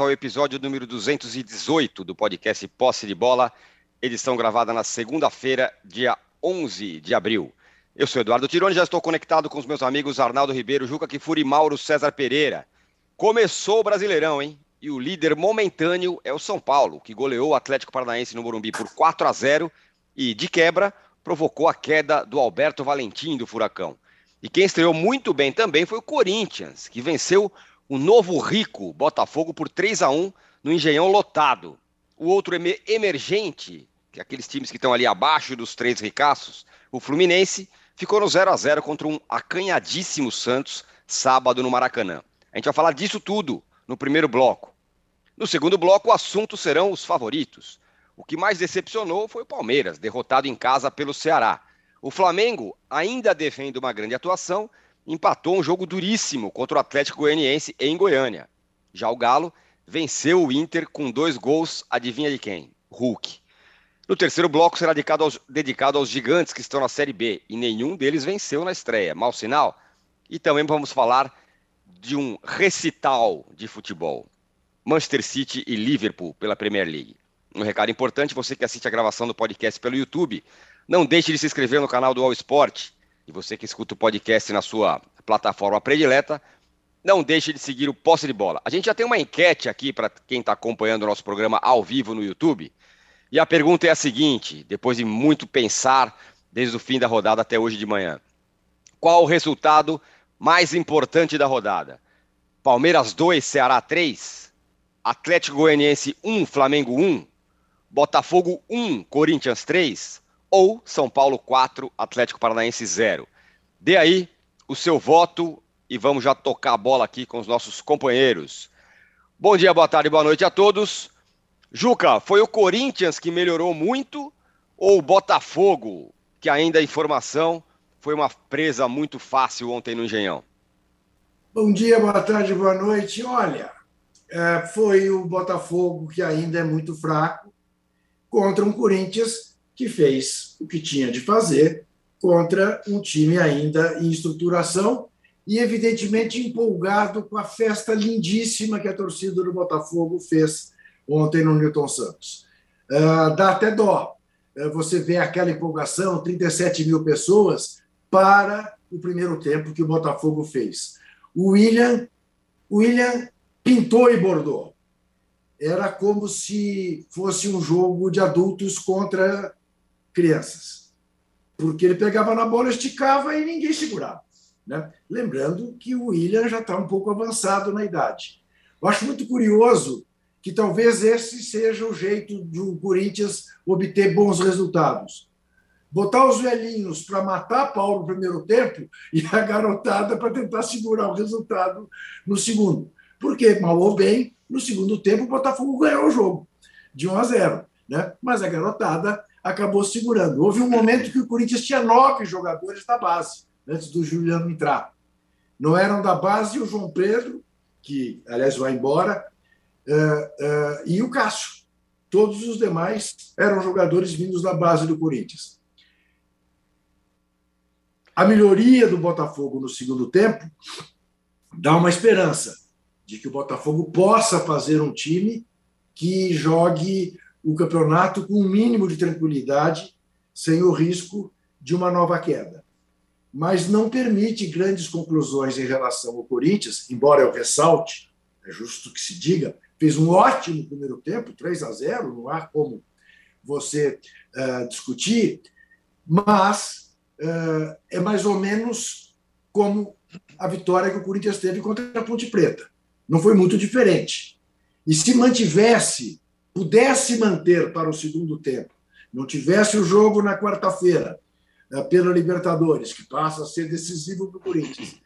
ao episódio número 218 do podcast Posse de Bola, edição gravada na segunda-feira, dia 11 de abril. Eu sou Eduardo Tironi, já estou conectado com os meus amigos Arnaldo Ribeiro, Juca Kifuri e Mauro César Pereira. Começou o Brasileirão, hein? E o líder momentâneo é o São Paulo, que goleou o Atlético Paranaense no Morumbi por 4 a 0 e, de quebra, provocou a queda do Alberto Valentim do Furacão. E quem estreou muito bem também foi o Corinthians, que venceu o novo rico Botafogo por 3 a 1 no Engenhão lotado. O outro emergente, que é aqueles times que estão ali abaixo dos três ricaços, o Fluminense, ficou no 0 a 0 contra um acanhadíssimo Santos sábado no Maracanã. A gente vai falar disso tudo no primeiro bloco. No segundo bloco, o assunto serão os favoritos. O que mais decepcionou foi o Palmeiras, derrotado em casa pelo Ceará. O Flamengo, ainda defende uma grande atuação, empatou um jogo duríssimo contra o Atlético Goianiense em Goiânia. Já o Galo venceu o Inter com dois gols, adivinha de quem? Hulk. No terceiro bloco será dedicado aos, dedicado aos gigantes que estão na Série B e nenhum deles venceu na estreia. Mau sinal? E também vamos falar de um recital de futebol. Manchester City e Liverpool pela Premier League. Um recado importante, você que assiste a gravação do podcast pelo YouTube, não deixe de se inscrever no canal do All Sport. E você que escuta o podcast na sua plataforma predileta, não deixe de seguir o Posse de Bola. A gente já tem uma enquete aqui para quem está acompanhando o nosso programa ao vivo no YouTube. E a pergunta é a seguinte, depois de muito pensar desde o fim da rodada até hoje de manhã. Qual o resultado mais importante da rodada? Palmeiras 2, Ceará 3, Atlético Goianiense 1, Flamengo 1, Botafogo 1, Corinthians 3 ou São Paulo 4, Atlético Paranaense 0. Dê aí o seu voto e vamos já tocar a bola aqui com os nossos companheiros. Bom dia, boa tarde, boa noite a todos. Juca, foi o Corinthians que melhorou muito ou o Botafogo, que ainda a informação foi uma presa muito fácil ontem no Engenhão? Bom dia, boa tarde, boa noite. Olha, é, foi o Botafogo que ainda é muito fraco contra um Corinthians que fez o que tinha de fazer contra um time ainda em estruturação e, evidentemente, empolgado com a festa lindíssima que a torcida do Botafogo fez ontem no Newton Santos. Uh, dá até dó. Uh, você vê aquela empolgação, 37 mil pessoas, para o primeiro tempo que o Botafogo fez. O William, William pintou e bordou. Era como se fosse um jogo de adultos contra crianças. Porque ele pegava na bola, esticava e ninguém segurava. Né? Lembrando que o William já está um pouco avançado na idade. Eu acho muito curioso que talvez esse seja o jeito de o Corinthians obter bons resultados. Botar os velhinhos para matar Paulo no primeiro tempo e a garotada para tentar segurar o resultado no segundo. Porque, mal ou bem, no segundo tempo o Botafogo ganhou o jogo, de 1 a 0. Né? Mas a garotada acabou segurando. Houve um momento que o Corinthians tinha nove jogadores da base, antes do Juliano entrar. Não eram da base o João Pedro, que, aliás, vai embora, uh, uh, e o Cássio. Todos os demais eram jogadores vindos da base do Corinthians. A melhoria do Botafogo no segundo tempo dá uma esperança de que o Botafogo possa fazer um time que jogue o campeonato com um mínimo de tranquilidade, sem o risco de uma nova queda. Mas não permite grandes conclusões em relação ao Corinthians, embora eu ressalte, é justo que se diga, fez um ótimo primeiro tempo, 3 a 0, não há como você uh, discutir, mas uh, é mais ou menos como a vitória que o Corinthians teve contra a Ponte Preta. Não foi muito diferente. E se mantivesse, pudesse manter para o segundo tempo, não tivesse o jogo na quarta-feira uh, pela Libertadores, que passa a ser decisivo para o Corinthians,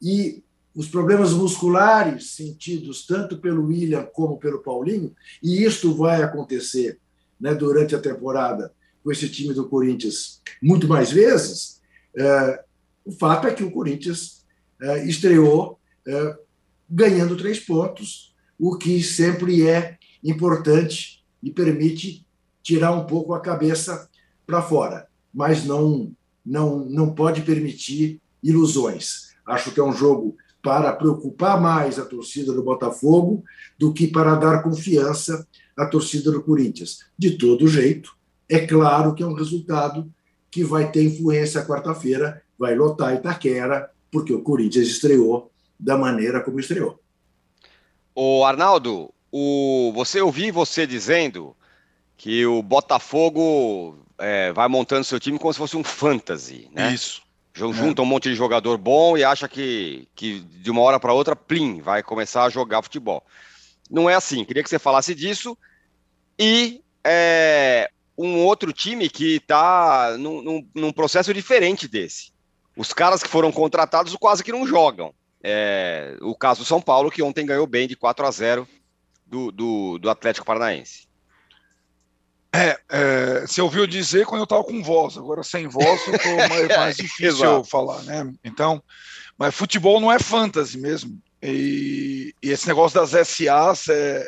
e os problemas musculares sentidos tanto pelo William como pelo Paulinho, e isto vai acontecer né, durante a temporada com esse time do Corinthians muito mais vezes, é, o fato é que o Corinthians é, estreou ganhando três pontos, o que sempre é importante e permite tirar um pouco a cabeça para fora, mas não, não, não pode permitir ilusões. Acho que é um jogo para preocupar mais a torcida do Botafogo do que para dar confiança à torcida do Corinthians. De todo jeito, é claro que é um resultado que vai ter influência quarta-feira, vai lotar Itaquera, porque o Corinthians estreou da maneira como estreou. O Arnaldo, o, você ouvi você dizendo que o Botafogo é, vai montando seu time como se fosse um fantasy, né? Isso. Junta é. um monte de jogador bom e acha que, que de uma hora para outra, plim, vai começar a jogar futebol. Não é assim. Queria que você falasse disso. E é, um outro time que está num, num, num, processo diferente desse. Os caras que foram contratados quase que não jogam. É, o caso do São Paulo, que ontem ganhou bem de 4 a 0 do, do, do Atlético Paranaense. É, é, você ouviu dizer quando eu estava com voz, agora sem voz ficou mais, mais difícil falar, né? Então, mas futebol não é fantasy mesmo. E, e esse negócio das SAs, é,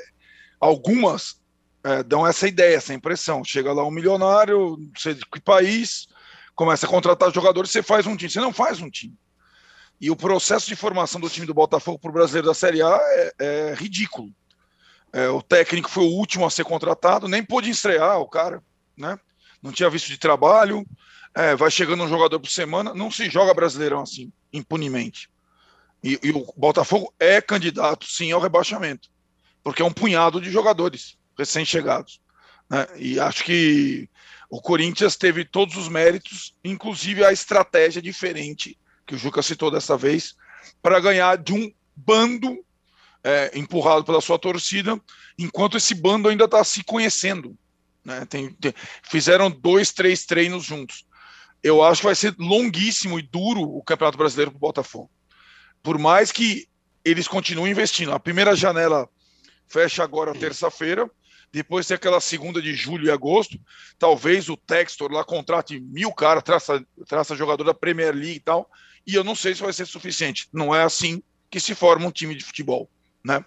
algumas é, dão essa ideia, essa impressão. Chega lá um milionário, não sei de que país, começa a contratar jogadores, você faz um time. Você não faz um time. E o processo de formação do time do Botafogo para o brasileiro da Série A é, é ridículo. É, o técnico foi o último a ser contratado, nem pôde estrear o cara, né? Não tinha visto de trabalho, é, vai chegando um jogador por semana, não se joga brasileirão assim, impunemente. E, e, o Botafogo é candidato, sim, ao rebaixamento, porque é um punhado de jogadores recém-chegados. Né? E acho que o Corinthians teve todos os méritos, inclusive a estratégia diferente que o Juca citou dessa vez, para ganhar de um bando é, empurrado pela sua torcida, enquanto esse bando ainda está se conhecendo. Né? Tem, tem, fizeram dois, três treinos juntos. Eu acho que vai ser longuíssimo e duro o Campeonato Brasileiro para o Botafogo. Por mais que eles continuem investindo. A primeira janela fecha agora terça-feira, depois tem aquela segunda de julho e agosto. Talvez o Textor lá contrate mil caras, traça, traça jogador da Premier League e tal. E eu não sei se vai ser suficiente. Não é assim que se forma um time de futebol né?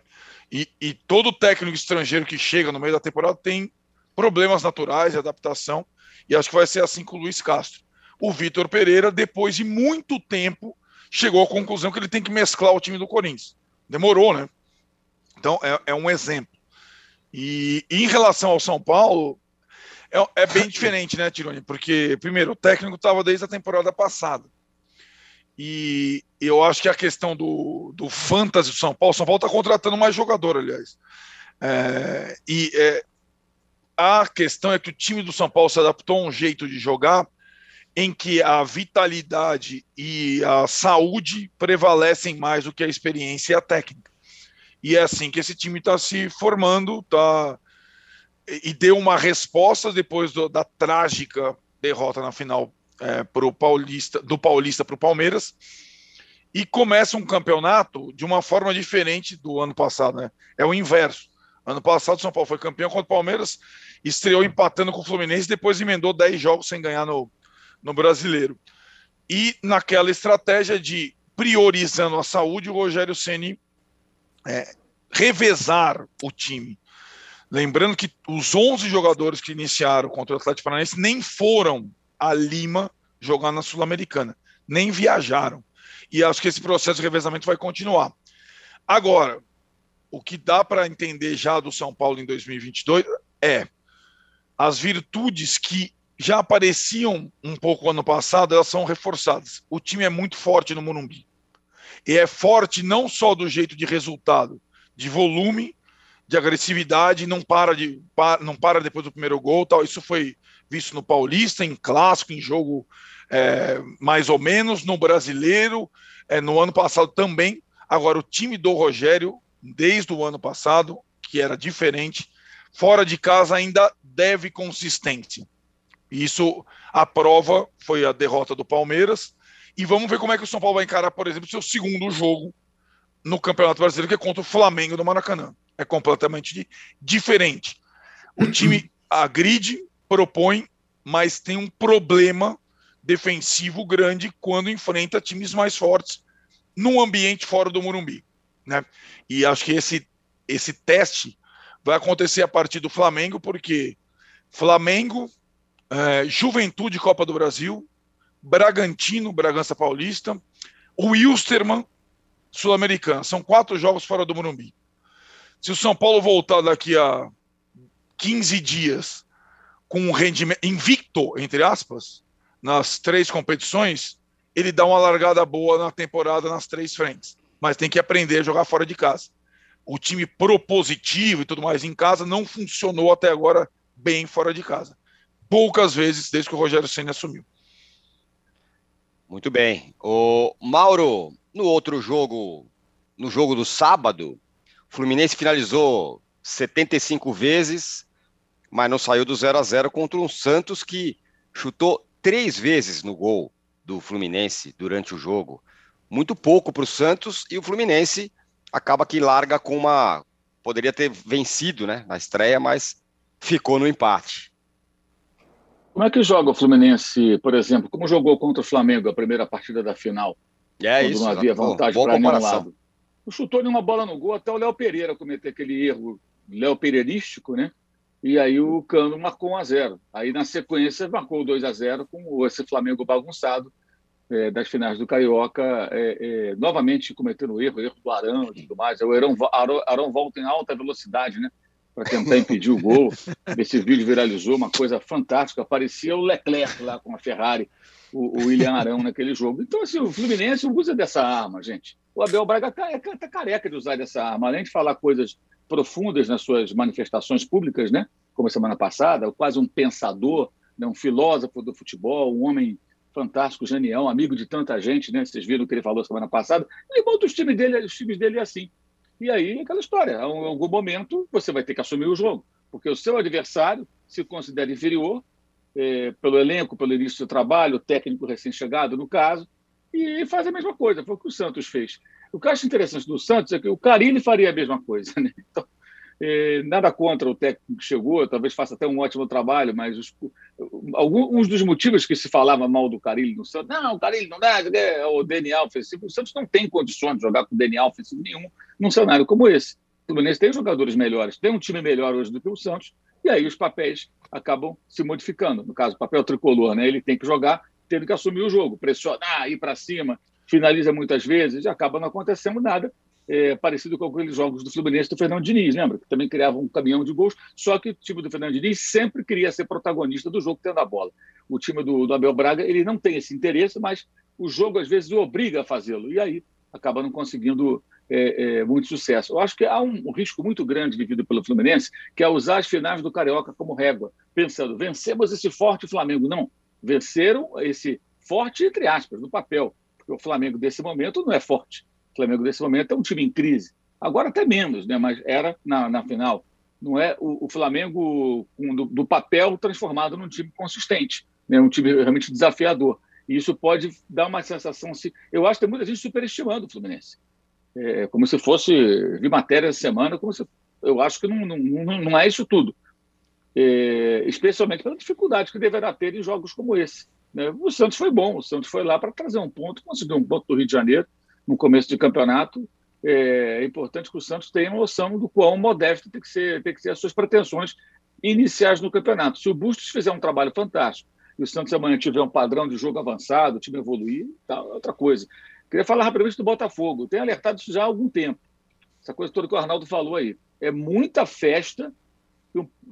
E, e todo técnico estrangeiro que chega no meio da temporada tem problemas naturais de adaptação, e acho que vai ser assim com o Luiz Castro. O Vitor Pereira, depois de muito tempo, chegou à conclusão que ele tem que mesclar o time do Corinthians. Demorou, né? Então, é, é um exemplo. E, e, em relação ao São Paulo, é, é bem diferente, né, Tironi? Porque, primeiro, o técnico estava desde a temporada passada. E eu acho que a questão do, do fantasy do São Paulo, São Paulo está contratando mais jogador, aliás. É, e é, a questão é que o time do São Paulo se adaptou a um jeito de jogar em que a vitalidade e a saúde prevalecem mais do que a experiência e a técnica. E é assim que esse time está se formando, tá e deu uma resposta depois do, da trágica derrota na final é, pro Paulista, do Paulista para o Palmeiras e começa um campeonato de uma forma diferente do ano passado, né? É o inverso. Ano passado o São Paulo foi campeão contra o Palmeiras, estreou empatando com o Fluminense, depois emendou 10 jogos sem ganhar no, no Brasileiro. E naquela estratégia de priorizando a saúde, o Rogério Ceni é, revezar o time. Lembrando que os 11 jogadores que iniciaram contra o Atlético Paranaense nem foram a Lima jogar na Sul-Americana. Nem viajaram. E acho que esse processo de revezamento vai continuar. Agora, o que dá para entender já do São Paulo em 2022 é as virtudes que já apareciam um pouco ano passado, elas são reforçadas. O time é muito forte no Morumbi. E é forte não só do jeito de resultado, de volume, de agressividade, não para de não para depois do primeiro gol, tal. Isso foi visto no Paulista, em clássico, em jogo é, mais ou menos, no brasileiro, é, no ano passado também. Agora, o time do Rogério, desde o ano passado, que era diferente, fora de casa ainda deve consistência. Isso, a prova foi a derrota do Palmeiras. E vamos ver como é que o São Paulo vai encarar, por exemplo, seu segundo jogo no Campeonato Brasileiro, que é contra o Flamengo do Maracanã. É completamente diferente. O time agride, propõe, mas tem um problema defensivo grande quando enfrenta times mais fortes num ambiente fora do Morumbi, né? E acho que esse esse teste vai acontecer a partir do Flamengo, porque Flamengo, é, Juventude Copa do Brasil, Bragantino, Bragança Paulista, o Wilstermann Sul-Americana. São quatro jogos fora do Morumbi. Se o São Paulo voltar daqui a 15 dias com um rendimento invicto, entre aspas, nas três competições, ele dá uma largada boa na temporada nas três frentes. Mas tem que aprender a jogar fora de casa. O time propositivo e tudo mais em casa não funcionou até agora bem fora de casa. Poucas vezes desde que o Rogério Senna assumiu. Muito bem. O Mauro, no outro jogo, no jogo do sábado, o Fluminense finalizou 75 vezes, mas não saiu do 0 a 0 contra um Santos que chutou três vezes no gol do Fluminense durante o jogo. Muito pouco para o Santos e o Fluminense acaba que larga com uma. Poderia ter vencido né, na estreia, mas ficou no empate. Como é que joga o Fluminense, por exemplo? Como jogou contra o Flamengo a primeira partida da final? É quando isso. não havia vantagem para nenhum lado. Não chutou nenhuma bola no gol até o Léo Pereira cometer aquele erro Léo Pereirístico, né? E aí o Cano marcou 1 a 0 Aí na sequência marcou 2 a 0 com esse Flamengo bagunçado é, das finais do Carioca, é, é, novamente cometendo erro, erro do Arão e tudo mais. O Arão, Arão, Arão volta em alta velocidade, né? para tentar impedir o gol. Esse vídeo viralizou, uma coisa fantástica. Parecia o Leclerc lá com a Ferrari, o, o William Arão naquele jogo. Então, assim, o Fluminense usa dessa arma, gente. O Abel Braga está tá careca de usar dessa arma. Além de falar coisas profundas nas suas manifestações públicas, né? como a semana passada, quase um pensador, né? um filósofo do futebol, um homem fantástico, genial, amigo de tanta gente, né? Vocês viram o que ele falou semana passada. Ele monta os times dele, os times dele assim. E aí, aquela história, em algum momento você vai ter que assumir o jogo, porque o seu adversário se considera inferior é, pelo elenco, pelo início do trabalho, técnico recém-chegado, no caso, e faz a mesma coisa. Foi o que o Santos fez. O que eu acho interessante do Santos é que o Carilli faria a mesma coisa. Né? Então, é, nada contra o técnico que chegou, talvez faça até um ótimo trabalho, mas os, alguns dos motivos que se falava mal do Carilli no Santos, não, o Carilli não dá, é o DNA ofensivo. O Santos não tem condições de jogar com DNA ofensivo nenhum num cenário como esse. O Fluminense tem jogadores melhores, tem um time melhor hoje do que o Santos, e aí os papéis acabam se modificando. No caso, o papel tricolor, né? ele tem que jogar tendo que assumir o jogo, pressionar, ir para cima, finaliza muitas vezes, e acaba não acontecendo nada é, parecido com aqueles jogos do Fluminense do Fernando Diniz, lembra? Que também criava um caminhão de gols, só que o time do Fernando Diniz sempre queria ser protagonista do jogo tendo a bola. O time do, do Abel Braga ele não tem esse interesse, mas o jogo às vezes o obriga a fazê-lo, e aí acaba não conseguindo é, é, muito sucesso. Eu acho que há um, um, risco muito grande vivido pelo Fluminense, que é usar as finais do Carioca como régua, pensando, vencemos esse forte Flamengo. Não, venceram esse forte, entre aspas, no papel, o Flamengo desse momento não é forte. O Flamengo, nesse momento, é um time em crise. Agora até menos, né? mas era na, na final. Não é o, o Flamengo do, do, papel transformado num time consistente, né? um time realmente desafiador. E isso pode dar uma sensação. Se, eu acho que tem muita gente superestimando o Fluminense. É, como se fosse. Vi matéria essa semana, como se. Eu acho que não, não, não é isso tudo. É, especialmente pela dificuldade que deverá ter em jogos como esse. Né? O Santos foi bom, o Santos foi lá para trazer um ponto, conseguiu um ponto do Rio de Janeiro, no começo de campeonato, é, é importante que o Santos tenha noção do quão modesto tem que ser, tem que ser as suas pretensões iniciais no campeonato. Se o Bustos fizer um trabalho fantástico e o Santos amanhã tiver um padrão de jogo avançado, o time evoluir, tá, é outra coisa. Queria falar rapidamente do Botafogo. Tenho alertado isso já há algum tempo. Essa coisa toda que o Arnaldo falou aí. É muita festa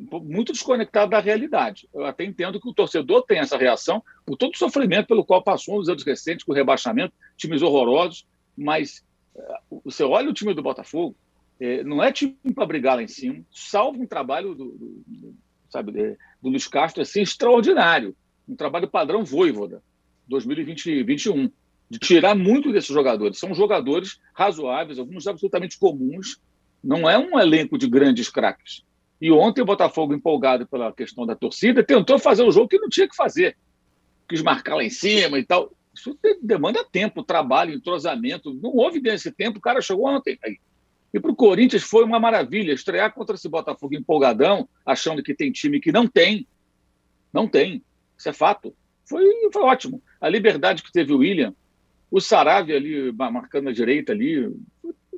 muito desconectado da realidade. Eu até entendo que o torcedor tem essa reação por todo o sofrimento pelo qual passou nos anos recentes, com o rebaixamento, times horrorosos, mas uh, você olha o time do Botafogo, é, não é time para brigar lá em cima, salvo um trabalho do, do, sabe, do Luiz Castro assim, extraordinário, um trabalho padrão Voivoda, 2021, de tirar muito desses jogadores. São jogadores razoáveis, alguns absolutamente comuns, não é um elenco de grandes craques. E ontem o Botafogo, empolgado pela questão da torcida, tentou fazer o jogo que não tinha que fazer. Quis marcar lá em cima e tal. Isso demanda tempo, trabalho, entrosamento. Não houve desse tempo, o cara chegou ontem. Aí. E para o Corinthians foi uma maravilha. Estrear contra esse Botafogo empolgadão, achando que tem time que não tem. Não tem. Isso é fato. Foi, foi ótimo. A liberdade que teve o William, o Saravia ali marcando a direita ali,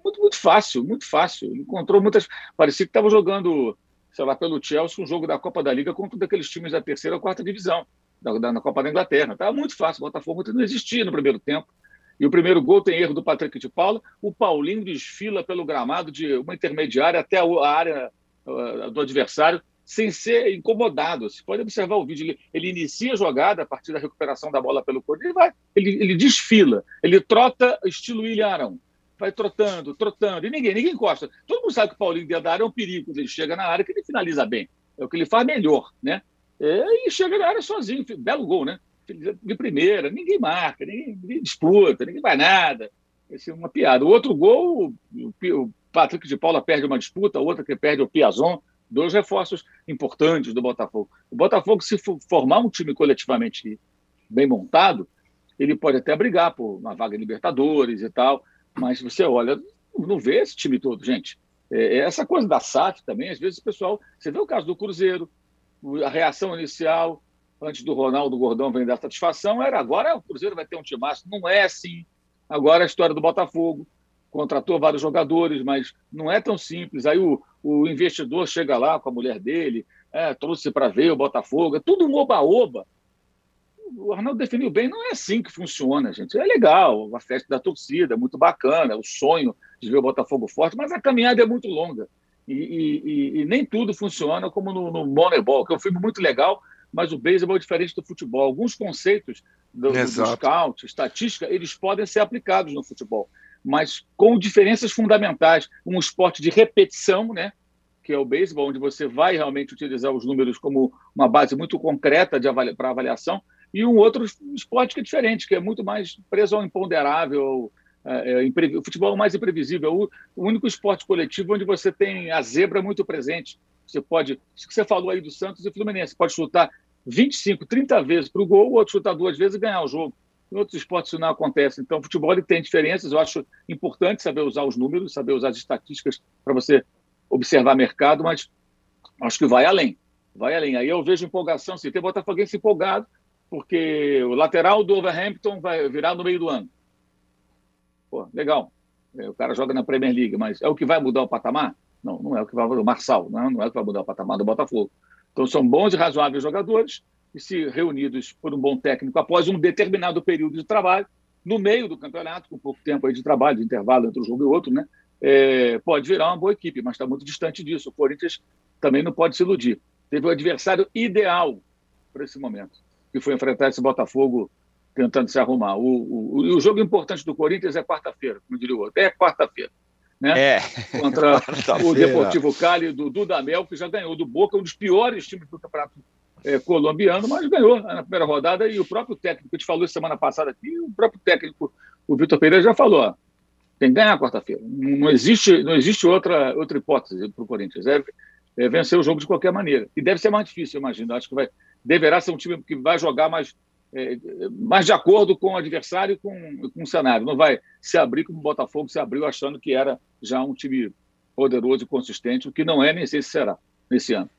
muito, muito fácil, muito fácil. Encontrou muitas. Parecia que estava jogando, sei lá, pelo Chelsea, um jogo da Copa da Liga contra um daqueles times da terceira ou quarta divisão da, da, na Copa da Inglaterra. Estava muito fácil, o Botafogo não existia no primeiro tempo. E o primeiro gol tem erro do Patrick de Paula. O Paulinho desfila pelo gramado de uma intermediária até a área uh, do adversário sem ser incomodado. Você pode observar o vídeo. Ele, ele, inicia a jogada a partir da recuperação da bola pelo corpo. Ele vai, ele, ele desfila, ele trota estilo William Arão. Vai trotando, trotando. E ninguém, ninguém encosta. Todo mundo sabe que o Paulinho dentro da área é um perigo. Ele chega na área, que ele finaliza bem. É o que ele faz melhor, né? É, e chega na área sozinho. Belo gol, né? De primeira. Ninguém marca, ninguém, ninguém disputa, ninguém vai nada. Esse é uma piada. O outro gol, o, o Patrick de Paula perde uma disputa, a outra que perde o Piazon dois reforços importantes do Botafogo. O Botafogo, se formar um time coletivamente bem montado, ele pode até brigar por uma vaga em Libertadores e tal, mas você olha, não vê esse time todo, gente. É, é essa coisa da SAF também, às vezes o pessoal. Você vê o caso do Cruzeiro, a reação inicial, antes do Ronaldo Gordão vem dar satisfação, era agora o Cruzeiro vai ter um time máximo. Não é assim. Agora a história do Botafogo contratou vários jogadores, mas não é tão simples. Aí o, o investidor chega lá com a mulher dele, é, trouxe para ver o Botafogo, é tudo um oba-oba. O Arnaldo definiu bem, não é assim que funciona, gente. É legal, a festa da torcida, é muito bacana, é o sonho de ver o Botafogo forte, mas a caminhada é muito longa. E, e, e nem tudo funciona como no, no Moneyball, que é um filme muito legal, mas o beisebol é diferente do futebol. Alguns conceitos do, do scout, estatística, eles podem ser aplicados no futebol mas com diferenças fundamentais. Um esporte de repetição, né? que é o beisebol, onde você vai realmente utilizar os números como uma base muito concreta avali para avaliação, e um outro esporte que é diferente, que é muito mais preso ao imponderável, é, é, o futebol é mais imprevisível, o, o, único esporte coletivo onde você tem a zebra muito presente. Você pode, isso que você falou aí do Santos e Fluminense, pode chutar 25, 30 vezes para o gol, o outro chutar duas vezes e ganhar o jogo. Em outros esportes isso não acontece. Então, o futebol ele tem diferenças. Eu acho importante saber usar os números, saber usar as estatísticas para você observar mercado, mas acho que vai além. Vai além. Aí eu vejo empolgação. Se tem Botafoguense empolgado, porque o lateral do Overhampton vai virar no meio do ano. Pô, legal. É, o cara joga na Premier League, mas é o que vai mudar o patamar? Não, não é o que vai mudar. O Marçal, não, não é o que vai mudar o patamar do Botafogo. Então são bons e razoáveis jogadores e se reunidos por um bom técnico após um determinado período de trabalho, no meio do campeonato, com pouco tempo aí de trabalho, de intervalo entre um jogo e outro, né? É, pode virar uma boa equipe, mas está muito distante disso. O Corinthians também não pode se iludir. Teve o adversário ideal para esse momento, que foi enfrentar esse Botafogo tentando se arrumar. O, o, o jogo importante do Corinthians é quarta-feira, como diria o outro. É quarta-feira. Né? É. Contra o Deportivo Cali do Dudamel, que já ganhou do Boca, um dos piores times do campeonato é, colombiano, mas ganhou na primeira rodada e o próprio técnico, que te falou semana passada aqui, o próprio técnico, o Vitor Pereira, já falou, ó, tem que ganhar quarta-feira. Não existe, não existe outra, outra hipótese para o Corinthians. É, é, vencer o jogo de qualquer maneira. E deve ser mais difícil, eu imagino. Acho que vai, deverá ser um time que vai jogar mais, é, mais de acordo com o adversário e com, com o cenário. Não vai se abrir como o Botafogo se abriu achando que era já um time poderoso e consistente, o que não é, nem sei se será nesse ano.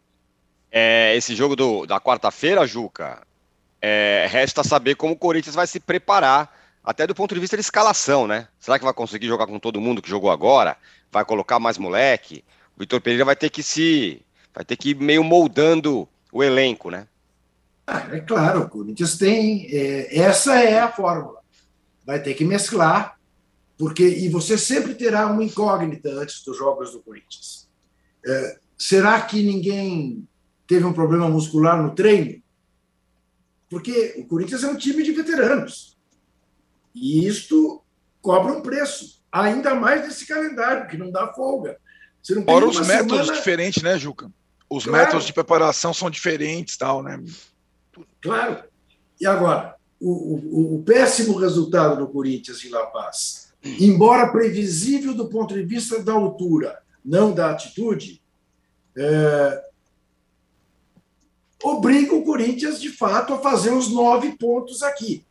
É, esse jogo do, da quarta-feira, Juca, é, resta saber como o Corinthians vai se preparar, até do ponto de vista de escalação, né? Será que vai conseguir jogar com todo mundo que jogou agora? Vai colocar mais moleque? O Vitor Pereira vai ter que se. vai ter que ir meio moldando o elenco, né? Ah, é claro, o Corinthians tem. É, essa é a fórmula. Vai ter que mesclar, porque. E você sempre terá uma incógnita antes dos jogos do Corinthians. É, será que ninguém teve um problema muscular no treino, porque o Corinthians é um time de veteranos. E isto cobra um preço, ainda mais nesse calendário, que não dá folga. Você Fora os métodos semana... diferentes, né, Juca? Os claro. métodos de preparação são diferentes, tal, né? Claro. E agora, o, o, o péssimo resultado do Corinthians em La Paz, embora previsível do ponto de vista da altura, não da atitude, é, obriga o Corinthians, de fato, a fazer os nove pontos aqui.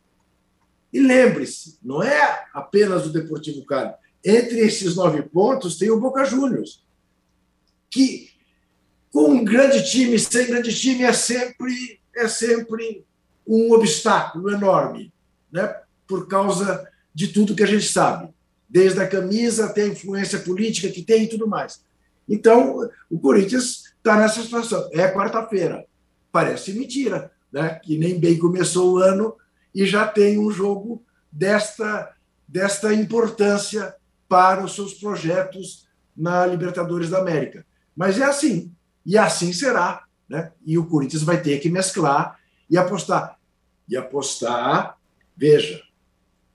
E lembre-se, não é apenas o Deportivo Cali. Entre esses nove pontos tem o Boca Juniors, que com um grande time, sem grande time, é sempre, é sempre um obstáculo enorme, né? por causa de tudo que a gente sabe, desde a camisa até a influência política que tem e tudo mais. Então, o Corinthians está nessa situação. É quarta-feira parece mentira, né? que nem bem começou o ano e já tem um jogo desta, desta importância para os seus projetos na Libertadores da América. Mas é assim, e assim será. Né? E o Corinthians vai ter que mesclar e apostar. E apostar, veja,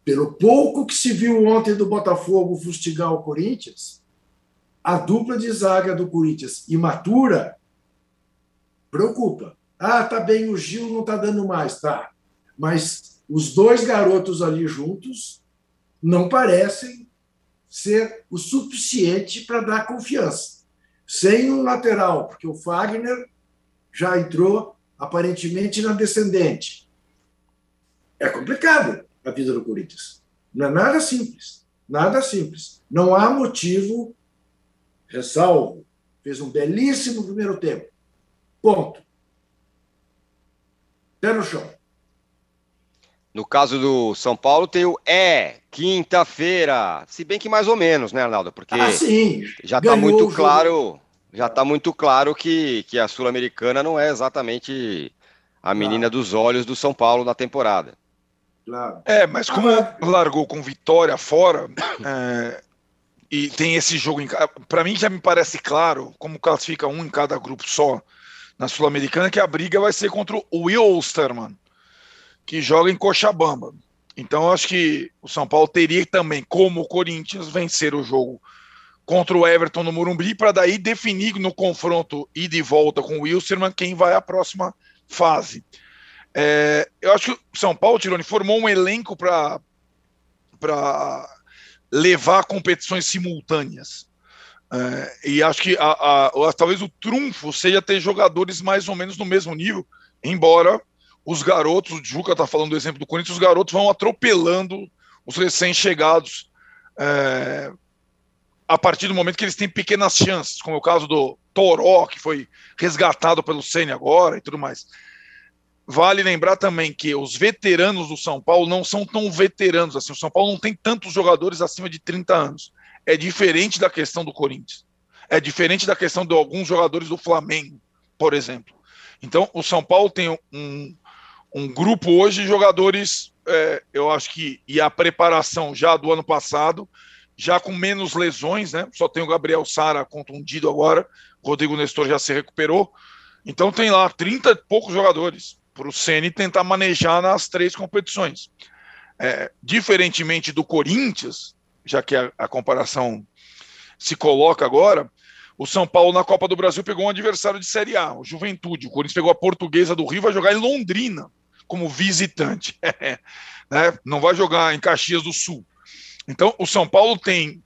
pelo pouco que se viu ontem do Botafogo fustigar o Corinthians, a dupla de zaga do Corinthians imatura preocupa. Ah, tá bem, o Gil não tá dando mais, tá. Mas os dois garotos ali juntos não parecem ser o suficiente para dar confiança. Sem um lateral, porque o Fagner já entrou aparentemente na descendente. É complicado a vida do Corinthians. Não é nada simples. Nada simples. Não há motivo, ressalvo, fez um belíssimo primeiro tempo. Ponto. Pé no chão. No caso do São Paulo, tem o é, quinta-feira. Se bem que mais ou menos, né, Arnaldo? Porque ah, já está muito claro, já está muito claro que, que a Sul-Americana não é exatamente a menina claro. dos olhos do São Paulo na temporada. Claro. É, mas como largou com vitória fora, é, e tem esse jogo em para mim já me parece claro, como classifica um em cada grupo só na Sul-Americana, que a briga vai ser contra o Will Osterman que joga em Cochabamba. Então, acho que o São Paulo teria também, como o Corinthians, vencer o jogo contra o Everton no Morumbi, para daí definir no confronto e volta com o Wilstermann quem vai à próxima fase. É, eu acho que o São Paulo, Tironi, formou um elenco para levar competições simultâneas. É, e acho que a, a, talvez o trunfo seja ter jogadores mais ou menos no mesmo nível, embora os garotos, o Juca está falando do exemplo do Corinthians, os garotos vão atropelando os recém-chegados é, a partir do momento que eles têm pequenas chances, como é o caso do Toró, que foi resgatado pelo Ceni agora e tudo mais. Vale lembrar também que os veteranos do São Paulo não são tão veteranos assim. O São Paulo não tem tantos jogadores acima de 30 anos. É diferente da questão do Corinthians. É diferente da questão de alguns jogadores do Flamengo, por exemplo. Então, o São Paulo tem um, um grupo hoje de jogadores, é, eu acho que, e a preparação já do ano passado, já com menos lesões, né? Só tem o Gabriel Sara contundido agora, o Rodrigo Nestor já se recuperou. Então tem lá 30 e poucos jogadores para o Ceni tentar manejar nas três competições. É, diferentemente do Corinthians, já que a, a comparação se coloca agora, o São Paulo na Copa do Brasil pegou um adversário de Série A, o Juventude. O Corinthians pegou a Portuguesa do Rio, vai jogar em Londrina como visitante. né? Não vai jogar em Caxias do Sul. Então, o São Paulo tem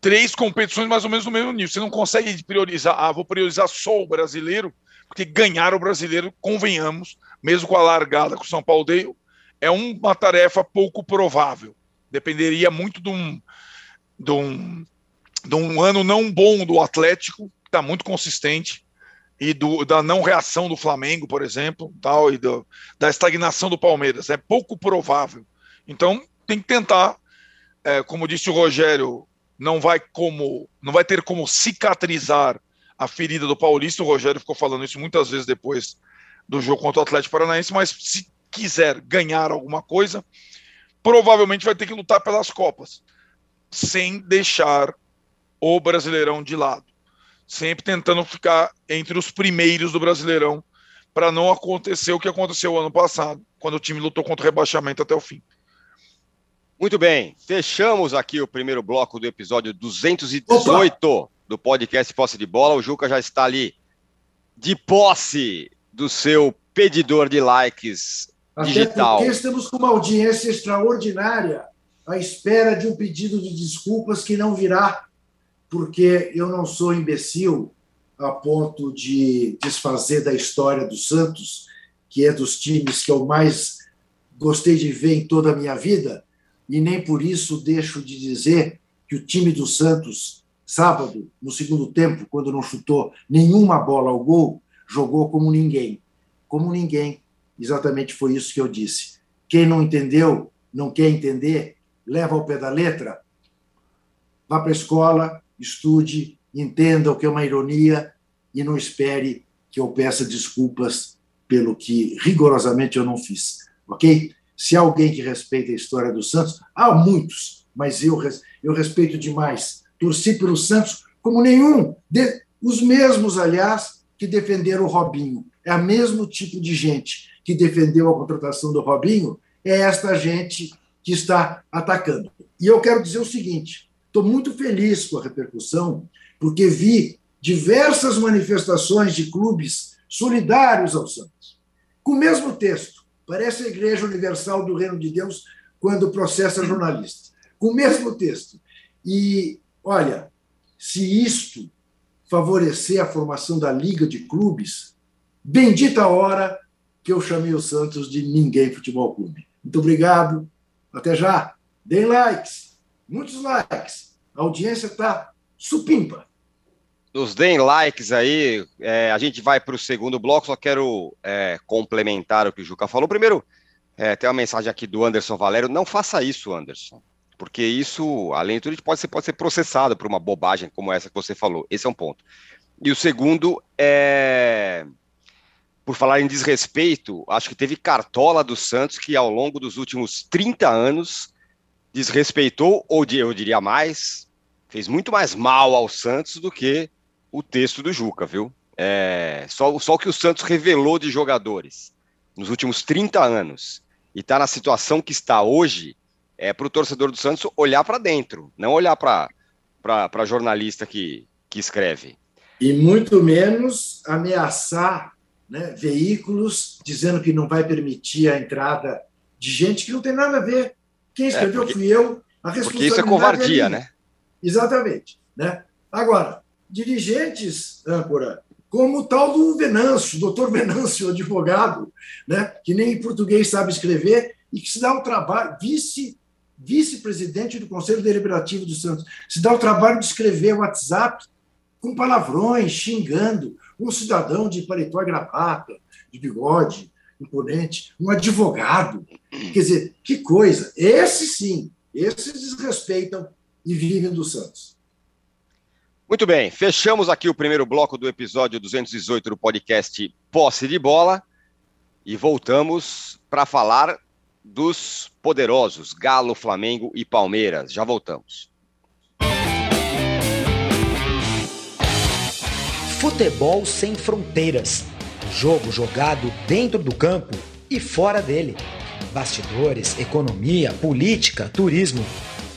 três competições mais ou menos no mesmo nível. Você não consegue priorizar, ah, vou priorizar só o brasileiro, porque ganhar o brasileiro, convenhamos, mesmo com a largada que o São Paulo deu, é uma tarefa pouco provável. Dependeria muito de um, de um de um ano não bom do Atlético, que está muito consistente, e do, da não reação do Flamengo, por exemplo, tal, e do, da estagnação do Palmeiras. É pouco provável. Então, tem que tentar, é, como disse o Rogério, não vai como não vai ter como cicatrizar a ferida do Paulista. O Rogério ficou falando isso muitas vezes depois do jogo contra o Atlético Paranaense, mas se quiser ganhar alguma coisa, provavelmente vai ter que lutar pelas Copas, sem deixar o Brasileirão de lado. Sempre tentando ficar entre os primeiros do Brasileirão para não acontecer o que aconteceu ano passado, quando o time lutou contra o rebaixamento até o fim. Muito bem, fechamos aqui o primeiro bloco do episódio 218 Opa! do podcast Posse de Bola. O Juca já está ali de posse do seu pedidor de likes Até digital. Porque estamos com uma audiência extraordinária à espera de um pedido de desculpas que não virá porque eu não sou imbecil a ponto de desfazer da história do Santos, que é dos times que eu mais gostei de ver em toda a minha vida, e nem por isso deixo de dizer que o time do Santos, sábado, no segundo tempo, quando não chutou nenhuma bola ao gol, jogou como ninguém. Como ninguém. Exatamente foi isso que eu disse. Quem não entendeu, não quer entender, leva ao pé da letra, vá para a escola, estude, entenda o que é uma ironia e não espere que eu peça desculpas pelo que rigorosamente eu não fiz. Ok? Se há alguém que respeita a história do Santos, há muitos, mas eu, eu respeito demais. Torci pelo Santos como nenhum, de, os mesmos, aliás, que defenderam o Robinho. É o mesmo tipo de gente que defendeu a contratação do Robinho, é esta gente que está atacando. E eu quero dizer o seguinte: estou muito feliz com a repercussão, porque vi diversas manifestações de clubes solidários ao Santos, com o mesmo texto. Parece a Igreja Universal do Reino de Deus quando processa jornalistas, com o mesmo texto. E, olha, se isto favorecer a formação da Liga de Clubes, bendita hora que eu chamei o Santos de Ninguém Futebol Clube. Muito obrigado. Até já. Deem likes. Muitos likes. A audiência está supimpa. Nos deem likes aí. É, a gente vai para o segundo bloco. Só quero é, complementar o que o Juca falou. Primeiro, é, tem uma mensagem aqui do Anderson Valério. Não faça isso, Anderson. Porque isso, além de tudo, pode ser, pode ser processado por uma bobagem como essa que você falou. Esse é um ponto. E o segundo é por falar em desrespeito, acho que teve cartola do Santos que ao longo dos últimos 30 anos desrespeitou, ou eu diria mais, fez muito mais mal ao Santos do que o texto do Juca, viu? É, só, só o que o Santos revelou de jogadores nos últimos 30 anos e está na situação que está hoje, é para o torcedor do Santos olhar para dentro, não olhar para jornalista que, que escreve. E muito menos ameaçar né, veículos dizendo que não vai permitir a entrada de gente que não tem nada a ver. Quem é, escreveu é porque, fui eu. A responsabilidade porque isso é covardia, é né? Exatamente. Né? Agora, dirigentes, âncora, como o tal do Venâncio, doutor Venâncio, advogado, né, que nem em português sabe escrever e que se dá o trabalho, vice vice-presidente do Conselho Deliberativo do Santos, se dá o trabalho de escrever WhatsApp com palavrões, xingando, um cidadão de paletó e gravata, de bigode, imponente, um advogado. Quer dizer, que coisa. Esses sim, esses desrespeitam e vivem do Santos. Muito bem, fechamos aqui o primeiro bloco do episódio 218 do podcast Posse de Bola e voltamos para falar dos poderosos Galo, Flamengo e Palmeiras. Já voltamos. Futebol sem fronteiras. Jogo jogado dentro do campo e fora dele. Bastidores, economia, política, turismo.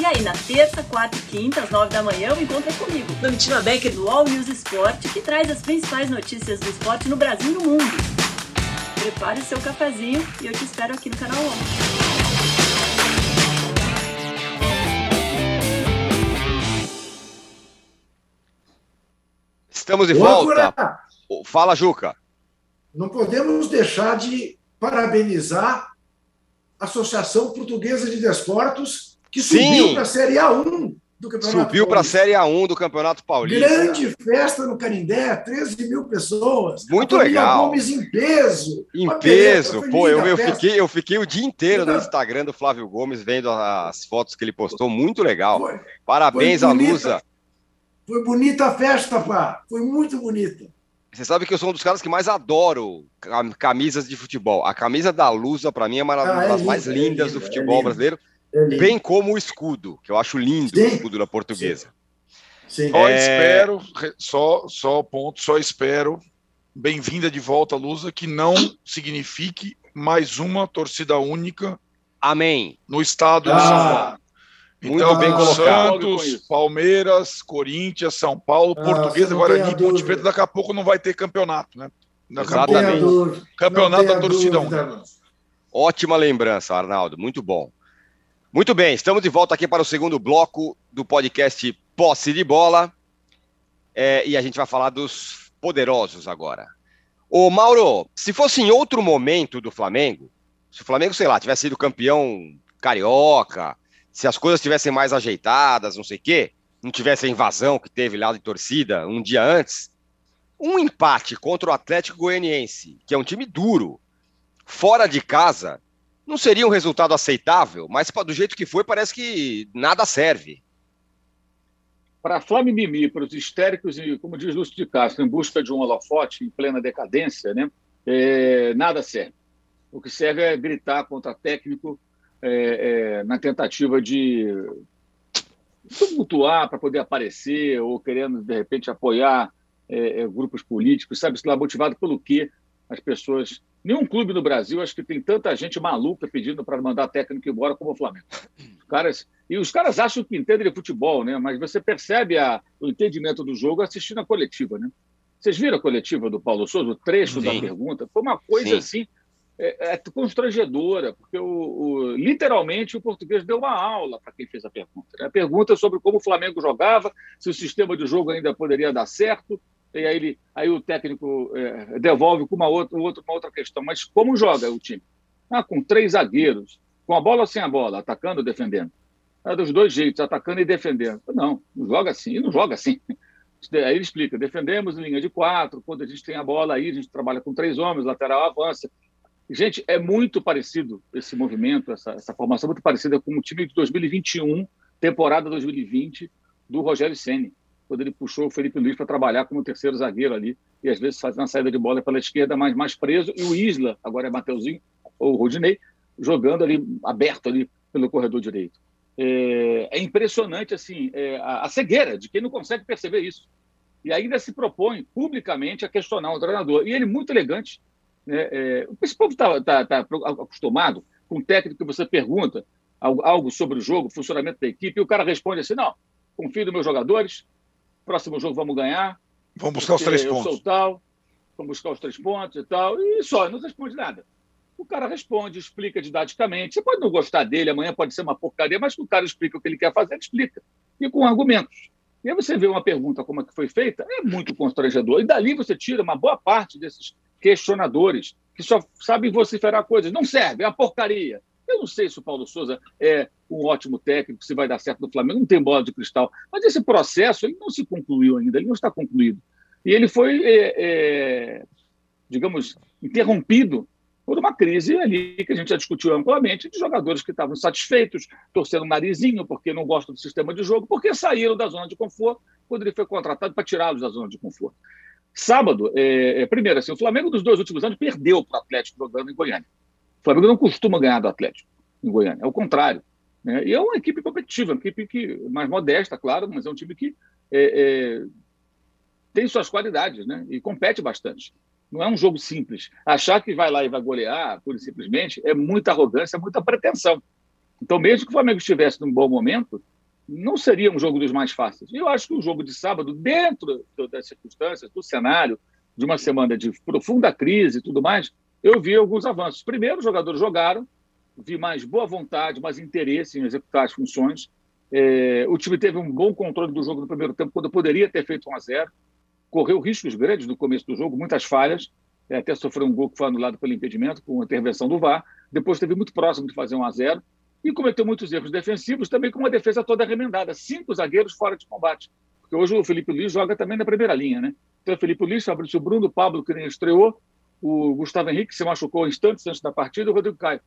E aí, na terça, quarta e quinta, às nove da manhã, é comigo, Domitila Becker do All News Esporte, que traz as principais notícias do esporte no Brasil e no mundo. Prepare o seu cafezinho e eu te espero aqui no canal 11. Estamos de volta. Fala, Juca. Não podemos deixar de parabenizar a Associação Portuguesa de Desportos, que subiu para a Série A1 do Campeonato Subiu para a Série A1 do Campeonato Paulista. Grande festa no Canindé, 13 mil pessoas. Muito legal. Gomes em peso. Em peso. Pô, eu, eu, fiquei, eu fiquei o dia inteiro no Instagram do Flávio Gomes vendo as fotos que ele postou. Muito legal. Foi, Parabéns à Lusa. Foi bonita a festa, pá. Foi muito bonita. Você sabe que eu sou um dos caras que mais adoro camisas de futebol. A camisa da Lusa, para mim, é uma ah, é das mais lindas é do futebol é brasileiro. É bem como o escudo, que eu acho lindo Sim. o escudo da portuguesa. Sim. Sim. Só é. espero, só, só ponto, só espero, bem-vinda de volta, Lusa, que não signifique mais uma torcida única. Amém. No estado ah. de São Paulo. Muito então, bem colocado. Santos, Palmeiras, Corinthians, São Paulo, ah, Portuguesa, Guarani e Ponte Preta, daqui a pouco não vai ter campeonato, né? Exatamente. Campeonato da torcida 1. Ótima lembrança, Arnaldo, muito bom. Muito bem, estamos de volta aqui para o segundo bloco do podcast Posse de Bola. É, e a gente vai falar dos poderosos agora. Ô, Mauro, se fosse em outro momento do Flamengo, se o Flamengo, sei lá, tivesse sido campeão carioca, se as coisas estivessem mais ajeitadas, não sei o quê, não tivesse a invasão que teve lá de torcida um dia antes, um empate contra o Atlético Goianiense, que é um time duro, fora de casa, não seria um resultado aceitável, mas do jeito que foi, parece que nada serve. Para Flamimimi, para os histéricos e, como diz Lúcio de Castro, em busca de um holofote em plena decadência, né, é, nada serve. O que serve é gritar contra técnico é, é, na tentativa de tumultuar para poder aparecer ou querendo, de repente, apoiar é, é grupos políticos, sabe? Lá motivado pelo quê? As pessoas. Nenhum clube no Brasil acho que tem tanta gente maluca pedindo para mandar técnico embora como o Flamengo. Os caras, e os caras acham que entendem de futebol, né? Mas você percebe a, o entendimento do jogo assistindo a coletiva, né? Vocês viram a coletiva do Paulo Souza, o trecho Sim. da pergunta? Foi uma coisa Sim. assim é, é constrangedora, porque o, o, literalmente o português deu uma aula para quem fez a pergunta. Né? A pergunta sobre como o Flamengo jogava, se o sistema de jogo ainda poderia dar certo, e aí, ele, aí o técnico é, devolve com uma outra, uma outra questão. Mas como joga o time? Ah, com três zagueiros, com a bola ou sem a bola, atacando ou defendendo? Ah, dos dois jeitos, atacando e defendendo. Não, não joga assim, e não joga assim. Aí ele explica: defendemos em linha de quatro, quando a gente tem a bola aí, a gente trabalha com três homens, lateral avança, Gente, é muito parecido esse movimento, essa, essa formação, muito parecida com o time de 2021, temporada 2020, do Rogério Senni, quando ele puxou o Felipe Luiz para trabalhar como terceiro zagueiro ali, e às vezes fazendo a saída de bola pela esquerda, mas mais preso, e o Isla, agora é Mateuzinho, ou Rodinei, jogando ali, aberto ali pelo corredor direito. É, é impressionante, assim, é, a, a cegueira de quem não consegue perceber isso. E ainda se propõe publicamente a questionar o treinador. E ele, muito elegante, né? É, esse povo está tá, tá acostumado com um técnico que você pergunta algo sobre o jogo, funcionamento da equipe, e o cara responde assim: não, confio nos meus jogadores, próximo jogo vamos ganhar. Vamos buscar os três pontos. Sou tal, vamos buscar os três pontos e tal, e só, não responde nada. O cara responde, explica didaticamente. Você pode não gostar dele, amanhã pode ser uma porcaria, mas o cara explica o que ele quer fazer, ele explica. E com argumentos. E aí você vê uma pergunta como é que foi feita, é muito constrangedor. E dali você tira uma boa parte desses questionadores que só sabem vociferar coisas. Não serve, é uma porcaria. Eu não sei se o Paulo Souza é um ótimo técnico, se vai dar certo no Flamengo, não tem bola de cristal. Mas esse processo ele não se concluiu ainda, ele não está concluído. E ele foi, é, é, digamos, interrompido por uma crise ali que a gente já discutiu amplamente, de jogadores que estavam satisfeitos, torcendo o narizinho porque não gostam do sistema de jogo, porque saíram da zona de conforto quando ele foi contratado para tirá-los da zona de conforto. Sábado, é, é, primeiro, assim, o Flamengo dos dois últimos anos perdeu para o Atlético jogando em Goiânia. O Flamengo não costuma ganhar do Atlético em Goiânia, é o contrário. Né? E é uma equipe competitiva, uma equipe que, mais modesta, claro, mas é um time que é, é, tem suas qualidades né? e compete bastante. Não é um jogo simples. Achar que vai lá e vai golear, pura e simplesmente, é muita arrogância, muita pretensão. Então, mesmo que o Flamengo estivesse num bom momento, não seria um jogo dos mais fáceis. Eu acho que o jogo de sábado, dentro das circunstâncias, do cenário, de uma semana de profunda crise e tudo mais, eu vi alguns avanços. Primeiro, os jogadores jogaram, vi mais boa vontade, mais interesse em executar as funções. É, o time teve um bom controle do jogo no primeiro tempo, quando poderia ter feito 1 a 0 Correu riscos grandes no começo do jogo, muitas falhas, é, até sofreu um gol que foi anulado pelo impedimento, com a intervenção do VAR. Depois teve muito próximo de fazer 1 a 0 e cometeu muitos erros defensivos, também com uma defesa toda remendada, cinco zagueiros fora de combate. Porque hoje o Felipe Luiz joga também na primeira linha, né? Então, Felipe Luiz, Fabrício Bruno, Pablo, que nem estreou, o Gustavo Henrique se machucou instantes antes da partida, o Rodrigo Caio.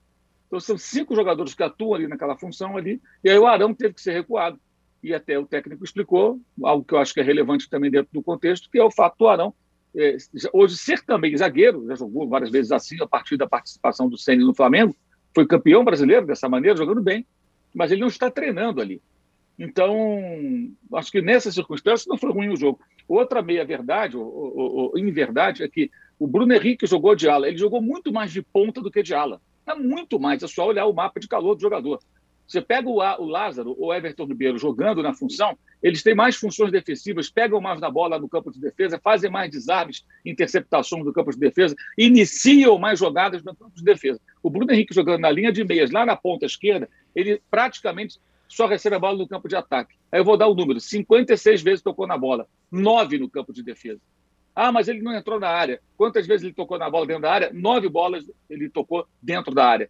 Então, são cinco jogadores que atuam ali naquela função ali, e aí o Arão teve que ser recuado. E até o técnico explicou, algo que eu acho que é relevante também dentro do contexto, que é o fato do Arão é, hoje ser também zagueiro, já jogou várias vezes assim a partir da participação do Ceni no Flamengo, foi campeão brasileiro dessa maneira, jogando bem, mas ele não está treinando ali. Então, acho que nessas circunstâncias não foi ruim o jogo. Outra meia-verdade, ou, ou, ou inverdade, é que o Bruno Henrique jogou de ala. Ele jogou muito mais de ponta do que de ala. É muito mais, é só olhar o mapa de calor do jogador. Você pega o, o Lázaro ou Everton Ribeiro jogando na função, eles têm mais funções defensivas, pegam mais na bola no campo de defesa, fazem mais desarmes, interceptações no campo de defesa, iniciam mais jogadas no campo de defesa. O Bruno Henrique jogando na linha de meias, lá na ponta esquerda, ele praticamente só recebe a bola no campo de ataque. Aí eu vou dar o número: 56 vezes tocou na bola, 9 no campo de defesa. Ah, mas ele não entrou na área. Quantas vezes ele tocou na bola dentro da área? Nove bolas ele tocou dentro da área.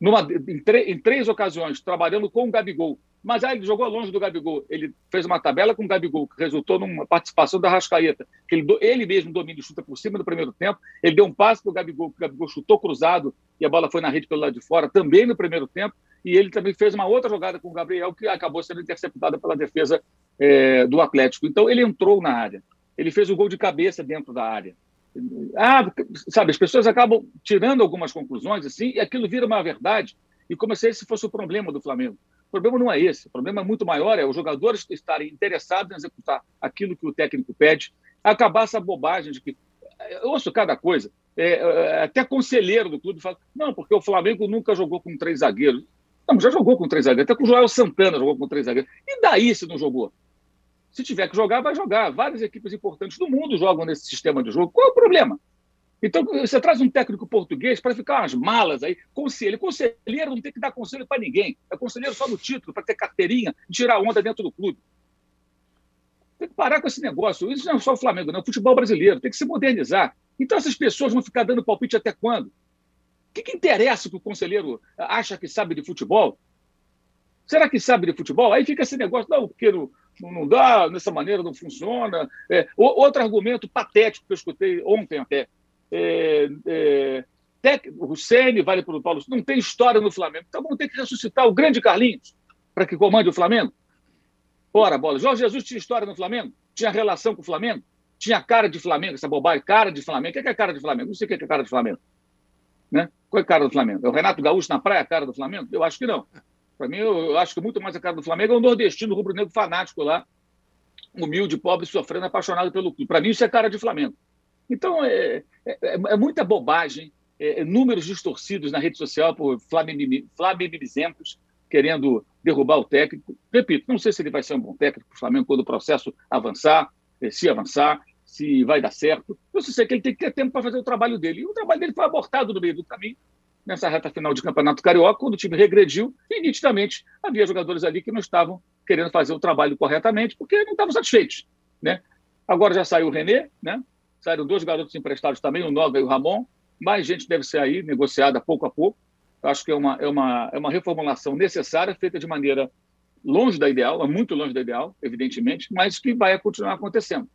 numa, em, em, três ocasiões, trabalhando com o Gabigol. Mas aí ele jogou longe do Gabigol. Ele fez uma tabela com o Gabigol, que resultou numa participação da Rascaeta. Que ele, ele mesmo domina e chuta por cima no primeiro tempo. Ele deu um passe para o Gabigol, que o Gabigol chutou cruzado e a bola foi na rede pelo lado de fora, também no primeiro tempo. E ele também fez uma outra jogada com o Gabriel, que acabou sendo interceptada pela defesa é, do Atlético. Então ele entrou na área. Ele fez o gol de cabeça dentro da área. Ah, sabe, as pessoas acabam tirando algumas conclusões assim, e aquilo vira uma verdade, e como se esse fosse o problema do Flamengo. O problema não é esse, o problema é muito maior, é os jogadores estarem interessados em executar aquilo que o técnico pede, acabar essa bobagem de que. Eu ouço cada coisa. É, é, até conselheiro do clube fala: não, porque o Flamengo nunca jogou com três zagueiros. Não, já jogou com três zagueiros, até com o Joel Santana jogou com três zagueiros. E daí se não jogou? Se tiver que jogar, vai jogar. Várias equipes importantes do mundo jogam nesse sistema de jogo. Qual é o problema? Então, você traz um técnico português para ficar umas malas aí, conselho. Conselheiro não tem que dar conselho para ninguém. É conselheiro só no título, para ter carteirinha e tirar onda dentro do clube. Tem que parar com esse negócio. Isso não é só o Flamengo, não. É o futebol brasileiro. Tem que se modernizar. Então, essas pessoas vão ficar dando palpite até quando? O que, que interessa que o conselheiro acha que sabe de futebol? Será que sabe de futebol? Aí fica esse negócio, não, porque não, não dá, dessa maneira não funciona. É, outro argumento patético que eu escutei ontem até. É, é, o Ceni vale para o Paulo, não tem história no Flamengo. Então vamos ter que ressuscitar o grande Carlinhos para que comande o Flamengo. Ora, bola. Jorge Jesus tinha história no Flamengo? Tinha relação com o Flamengo? Tinha cara de Flamengo, essa bobagem, cara de Flamengo. O que é cara de Flamengo? Não sei o que é cara de Flamengo. Né? Qual é a cara do Flamengo? É o Renato Gaúcho na praia, cara do Flamengo? Eu acho que não. Para mim, eu, acho que muito mais a cara do Flamengo é um nordestino rubro-negro fanático lá, humilde, pobre, sofrendo, apaixonado pelo clube. Para mim, isso é cara de Flamengo. Então, é, é, é muita bobagem, é, é números distorcidos na rede social por flamenguizempos querendo derrubar o técnico. Repito, não sei se ele vai ser um bom técnico para o Flamengo quando o processo avançar, eh, se avançar, se vai dar certo. Eu só sei que ele tem que ter tempo para fazer o trabalho dele. E o trabalho dele foi abortado no meio do caminho, nessa reta final de campeonato carioca, quando o time regrediu e nitidamente havia jogadores ali que não estavam querendo fazer o trabalho corretamente porque não estavam satisfeitos, né? Agora já saiu o René, né? Saíram dois garotos emprestados também, o Nova e o Ramon. Mais gente deve ser aí negociada pouco a pouco. Acho que é uma, é uma, é uma reformulação necessária, feita de maneira longe da ideal, é muito longe da ideal, evidentemente, mas que vai continuar acontecendo.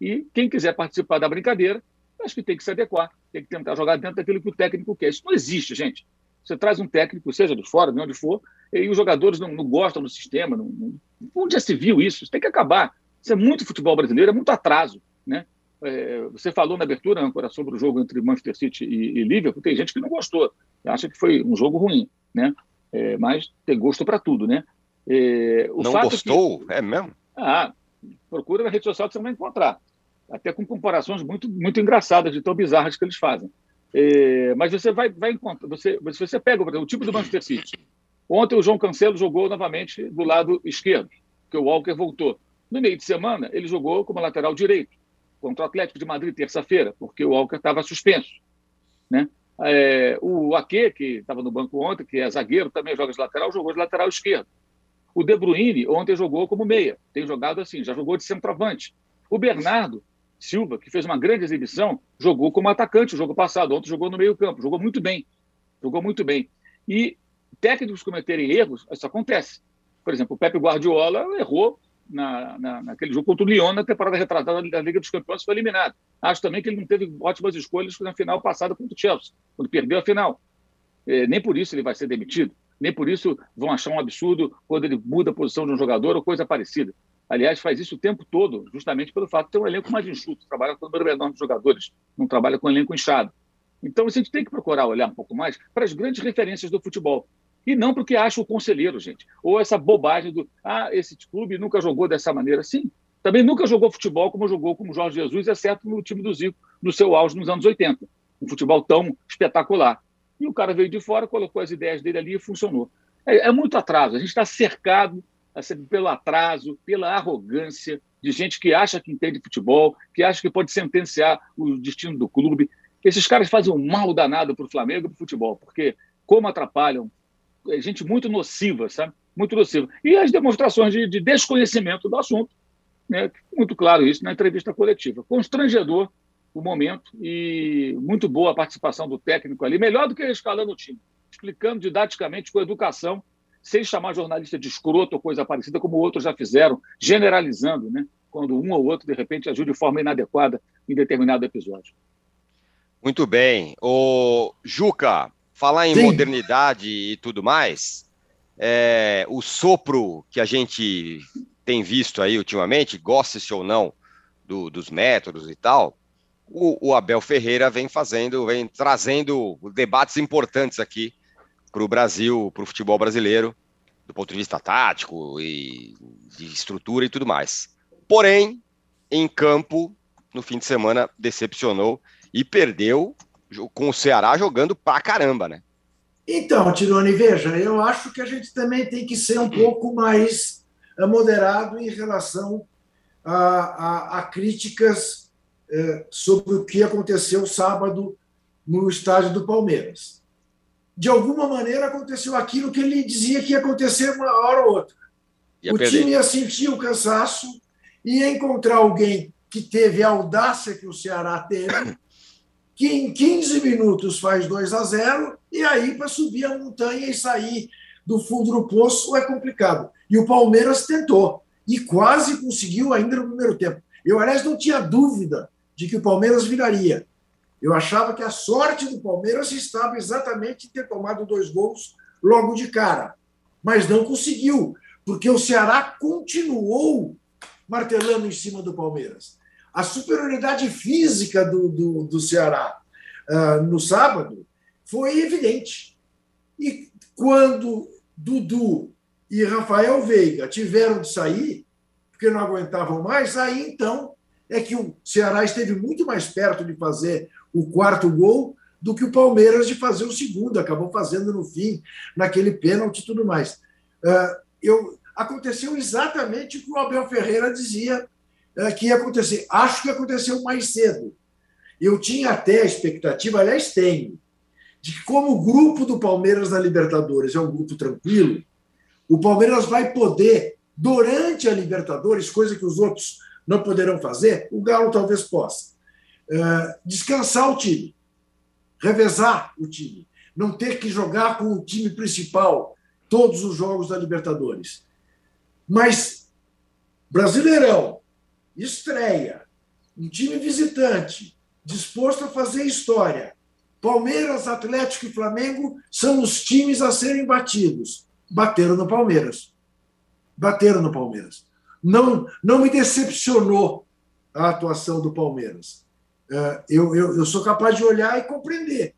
E quem quiser participar da brincadeira, acho que tem que se adequar, tem que tentar jogar dentro daquilo que o técnico quer. Isso não existe, gente. Você traz um técnico, seja de fora, de onde for, e os jogadores não, não gostam do sistema. Não, não, onde já se viu isso? Isso tem que acabar. Isso é muito futebol brasileiro, é muito atraso. Né? É, você falou na abertura, Ancora, sobre o jogo entre Manchester City e, e, Liverpool. Tem gente que não gostou, acha que foi um jogo ruim, né? É, mas tem gosto para tudo, né? É, não gostou? Que... É mesmo? Ah, procura na rede social que você vai encontrar até com comparações muito, muito engraçadas, de tão bizarras que eles fazem. É, mas você vai, vai encontrar, você, você pega exemplo, o tipo do Manchester City. Ontem o João Cancelo jogou novamente do lado esquerdo, que o Walker voltou. No meio de semana, ele jogou como lateral direito, contra o Atlético de Madrid, terça-feira, porque o Walker estava suspenso. Né? É, o Ake, que estava no banco ontem, que é zagueiro, também joga de lateral, jogou de lateral esquerdo. O De Bruyne ontem jogou como meia, tem jogado assim, já jogou de centroavante. O Bernardo Silva, que fez uma grande exibição, jogou como atacante o jogo passado. Ontem jogou no meio-campo, jogou muito bem. Jogou muito bem. E técnicos cometerem erros, isso acontece. Por exemplo, o Pepe Guardiola errou na, na, naquele jogo contra o Lyon na temporada retratada da Liga dos Campeões, foi eliminado. Acho também que ele não teve ótimas escolhas na final passada contra o Chelsea, quando perdeu a final. É, nem por isso ele vai ser demitido, nem por isso vão achar um absurdo quando ele muda a posição de um jogador ou coisa parecida. Aliás, faz isso o tempo todo, justamente pelo fato de ter um elenco mais enxuto, trabalha com o número menor de jogadores, não trabalha com um elenco inchado. Então, a gente tem que procurar olhar um pouco mais para as grandes referências do futebol. E não o que acha o conselheiro, gente. Ou essa bobagem do, ah, esse clube nunca jogou dessa maneira. Sim, também nunca jogou futebol como jogou como Jorge Jesus, exceto no time do Zico, no seu auge nos anos 80. Um futebol tão espetacular. E o cara veio de fora, colocou as ideias dele ali e funcionou. É, é muito atraso. A gente está cercado pelo atraso, pela arrogância de gente que acha que entende futebol, que acha que pode sentenciar o destino do clube. Esses caras fazem um mal danado para o Flamengo e para o futebol, porque como atrapalham, é gente muito nociva, sabe? Muito nociva. E as demonstrações de, de desconhecimento do assunto, né? muito claro isso na entrevista coletiva. Constrangedor o momento e muito boa a participação do técnico ali, melhor do que escalando o time explicando didaticamente com educação, sem chamar jornalista de escroto ou coisa parecida, como outros já fizeram, generalizando, né? quando um ou outro, de repente, agiu de forma inadequada em determinado episódio. Muito bem. O Juca, falar em Sim. modernidade e tudo mais, é, o sopro que a gente tem visto aí ultimamente, goste-se ou não do, dos métodos e tal, o, o, Abel Ferreira vem fazendo, vem trazendo debates importantes aqui para o Brasil, para o futebol brasileiro, do ponto de vista tático e de estrutura e tudo mais. Porém, em campo, no fim de semana, decepcionou e perdeu com o Ceará jogando pra caramba, né? Então, Tirone, veja, eu acho que a gente também tem que ser um pouco mais eh, moderado em relação a, a, a críticas eh, sobre o que aconteceu sábado no estádio do Palmeiras. De alguma maneira aconteceu aquilo que ele dizia que ia acontecer uma hora ou outra. Ia o perder. time ia sentir o cansaço, ia encontrar alguém que teve a audácia que o Ceará teve que em 15 minutos faz 2 a 0 e aí para subir a montanha e sair do fundo do poço é complicado. E o Palmeiras tentou e quase conseguiu ainda no primeiro tempo. Eu, aliás, não tinha dúvida de que o Palmeiras viraria. Eu achava que a sorte do Palmeiras estava exatamente em ter tomado dois gols logo de cara, mas não conseguiu, porque o Ceará continuou martelando em cima do Palmeiras. A superioridade física do, do, do Ceará uh, no sábado foi evidente. E quando Dudu e Rafael Veiga tiveram de sair, porque não aguentavam mais, aí então é que o Ceará esteve muito mais perto de fazer o quarto gol do que o Palmeiras de fazer o segundo, acabou fazendo no fim, naquele pênalti e tudo mais. Uh, eu, aconteceu exatamente o que o Abel Ferreira dizia é, que ia acontecer. Acho que aconteceu mais cedo. Eu tinha até a expectativa, aliás, tenho, de que, como o grupo do Palmeiras na Libertadores é um grupo tranquilo, o Palmeiras vai poder, durante a Libertadores, coisa que os outros não poderão fazer, o Galo talvez possa, descansar o time, revezar o time, não ter que jogar com o time principal todos os jogos da Libertadores. Mas Brasileirão, estreia, um time visitante, disposto a fazer história. Palmeiras, Atlético e Flamengo são os times a serem batidos. Bateram no Palmeiras. Bateram no Palmeiras. Não, não me decepcionou a atuação do Palmeiras. É, eu, eu, eu sou capaz de olhar e compreender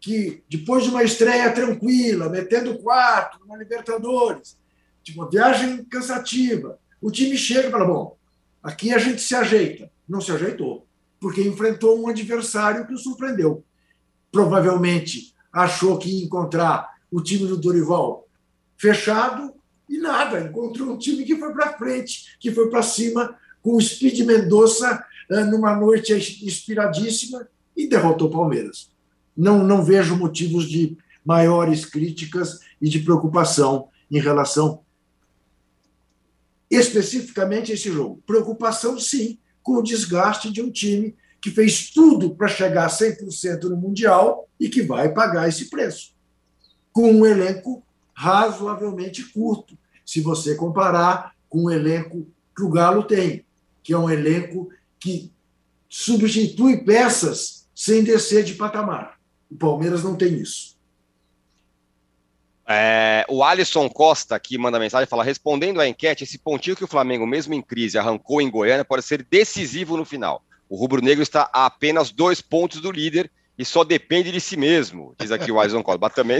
que depois de uma estreia tranquila, metendo quatro na Libertadores, de uma viagem cansativa, o time chega e fala: bom, Aqui a gente se ajeita. Não se ajeitou, porque enfrentou um adversário que o surpreendeu. Provavelmente achou que ia encontrar o time do Dorival fechado e nada. Encontrou um time que foi para frente, que foi para cima, com o Speed Mendonça numa noite inspiradíssima e derrotou o Palmeiras. Não, não vejo motivos de maiores críticas e de preocupação em relação especificamente esse jogo. Preocupação, sim, com o desgaste de um time que fez tudo para chegar a 100% no Mundial e que vai pagar esse preço. Com um elenco razoavelmente curto, se você comparar com o elenco que o Galo tem, que é um elenco que substitui peças sem descer de patamar. O Palmeiras não tem isso. É, o Alisson Costa aqui manda mensagem fala: respondendo à enquete, esse pontinho que o Flamengo, mesmo em crise, arrancou em Goiânia pode ser decisivo no final. O rubro-negro está a apenas dois pontos do líder e só depende de si mesmo, diz aqui o Alisson Costa. Mas também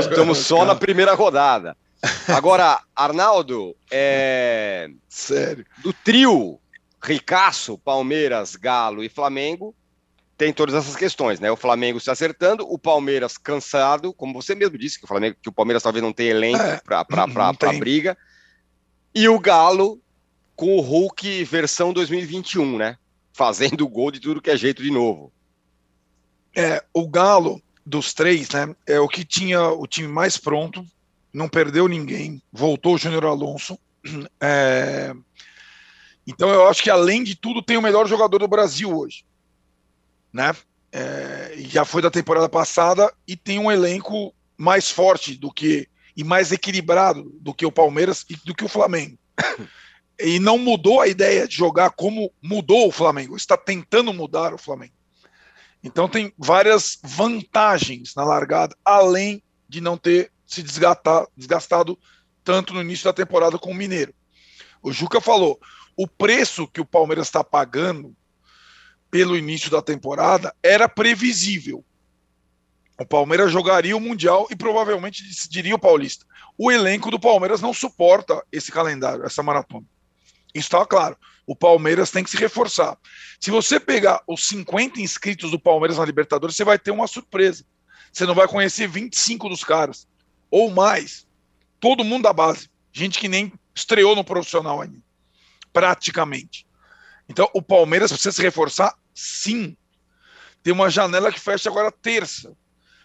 estamos só na primeira rodada. Agora, Arnaldo, é... sério, do trio Ricaço, Palmeiras, Galo e Flamengo, tem todas essas questões, né? O Flamengo se acertando, o Palmeiras cansado, como você mesmo disse, que o, Flamengo, que o Palmeiras talvez não tenha elenco é, para a briga, e o Galo com o Hulk versão 2021, né? Fazendo o gol de tudo que é jeito de novo. É, o Galo dos três, né? É o que tinha o time mais pronto, não perdeu ninguém, voltou o Júnior Alonso. É... Então eu acho que além de tudo tem o melhor jogador do Brasil hoje né? é, já foi da temporada passada e tem um elenco mais forte do que e mais equilibrado do que o Palmeiras e do que o Flamengo. E não mudou a ideia de jogar como mudou o Flamengo, está tentando mudar o Flamengo. Então tem várias vantagens na largada, além de não ter se desgastado tanto no início da temporada com o Mineiro. O Juca falou: o preço que o Palmeiras está pagando pelo início da temporada era previsível. O Palmeiras jogaria o Mundial e provavelmente decidiria o Paulista. O elenco do Palmeiras não suporta esse calendário, essa maratona. Isso está claro. O Palmeiras tem que se reforçar. Se você pegar os 50 inscritos do Palmeiras na Libertadores, você vai ter uma surpresa. Você não vai conhecer 25 dos caras, ou mais. Todo mundo da base. Gente que nem estreou no profissional ainda. Praticamente. Então, o Palmeiras precisa se reforçar Sim. Tem uma janela que fecha agora terça.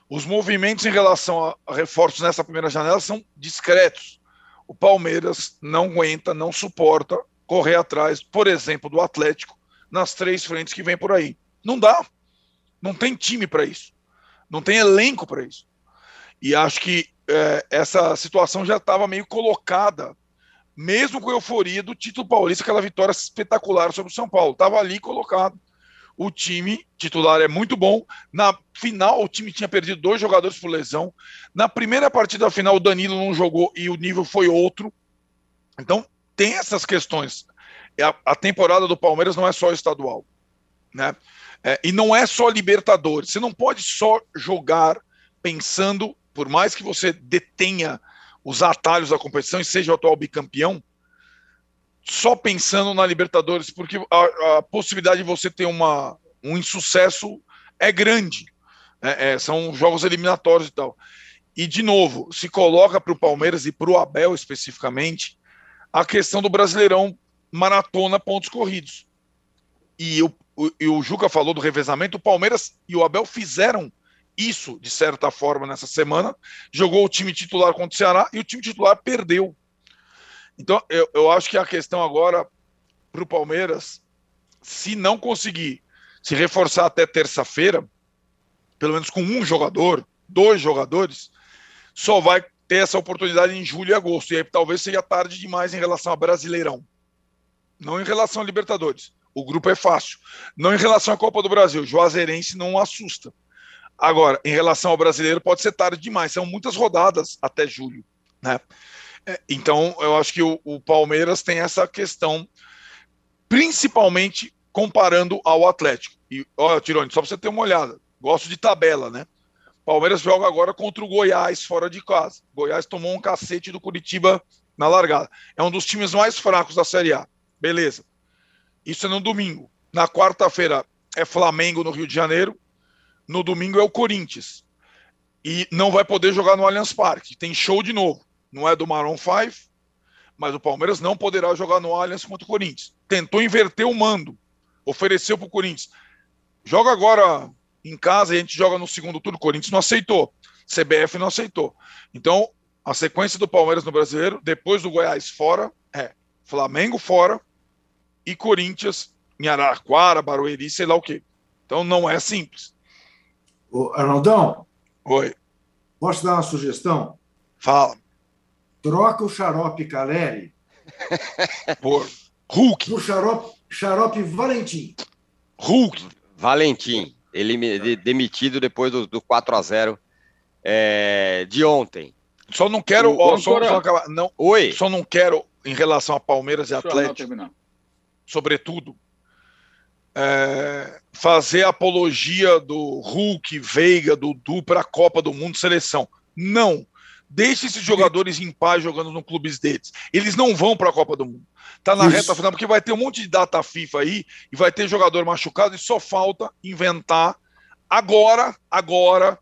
Os movimentos em relação a reforços nessa primeira janela são discretos. O Palmeiras não aguenta, não suporta correr atrás, por exemplo, do Atlético nas três frentes que vem por aí. Não dá. Não tem time para isso. Não tem elenco para isso. E acho que é, essa situação já estava meio colocada, mesmo com a euforia do título paulista, aquela vitória espetacular sobre o São Paulo. Estava ali colocado o time titular é muito bom. Na final, o time tinha perdido dois jogadores por lesão. Na primeira partida da final, o Danilo não jogou e o nível foi outro. Então, tem essas questões. É a, temporada do Palmeiras não é só estadual. Né? É, e não é só Libertadores. Você não pode só jogar pensando, por mais que você detenha os atalhos da competição e seja o atual bicampeão, só pensando na Libertadores, porque a, a possibilidade de você ter uma, um insucesso é grande. É, é, são jogos eliminatórios e tal. E, de novo, se coloca para o Palmeiras e para o Abel especificamente a questão do Brasileirão maratona pontos corridos. E o, o, e o Juca falou do revezamento, o Palmeiras e o Abel fizeram isso, de certa forma, nessa semana. Jogou o time titular contra o Ceará e o time titular perdeu. Então, eu, eu acho que a questão agora para o Palmeiras, se não conseguir se reforçar até terça-feira, pelo menos com um jogador, dois jogadores, só vai ter essa oportunidade em julho e agosto. E aí talvez seja tarde demais em relação a Brasileirão. Não em relação a Libertadores. O grupo é fácil. Não em relação à Copa do Brasil. Juazeirense não assusta. Agora, em relação ao brasileiro, pode ser tarde demais. São muitas rodadas até julho. Né? É, então, eu acho que o, o Palmeiras tem essa questão, principalmente comparando ao Atlético. E, olha, Tirone, só para você ter uma olhada, gosto de tabela, né? Palmeiras joga agora contra o Goiás fora de casa. Goiás tomou um cacete do Curitiba na largada. É um dos times mais fracos da Série A. Beleza. Isso é no domingo. Na quarta-feira é Flamengo no Rio de Janeiro. No domingo é o Corinthians. E não vai poder jogar no Allianz Parque. Tem show de novo não é do Maroon 5, mas o Palmeiras não poderá jogar no Allianz contra o Corinthians. Tentou inverter o mando, ofereceu para o Corinthians. Joga agora em casa e a gente joga no segundo turno. O Corinthians não aceitou, CBF não aceitou. Então, a sequência do Palmeiras no Brasileiro, depois do Goiás fora, é Flamengo fora e Corinthians em Araraquara, Barueri, sei lá o quê. Então não é simples. Ô, Arnaldão? Oi. Posso dar uma sugestão? Fala troca o xarope Caleri por Hulk. O xarope, xarope Valentim. Hulk. Valentim. Ele demitido depois do, do 4 a 0 é, de ontem. Só não quero. O, ó, só, só, não, Oi. Só não quero, em relação a Palmeiras e Atlético, sobretudo, é, fazer apologia do Hulk, Veiga, do Du para a Copa do Mundo Seleção. Não. Deixe esses jogadores em paz jogando no clubes deles. Eles não vão para a Copa do Mundo. Tá na Isso. reta final, porque vai ter um monte de data FIFA aí e vai ter jogador machucado e só falta inventar agora, agora,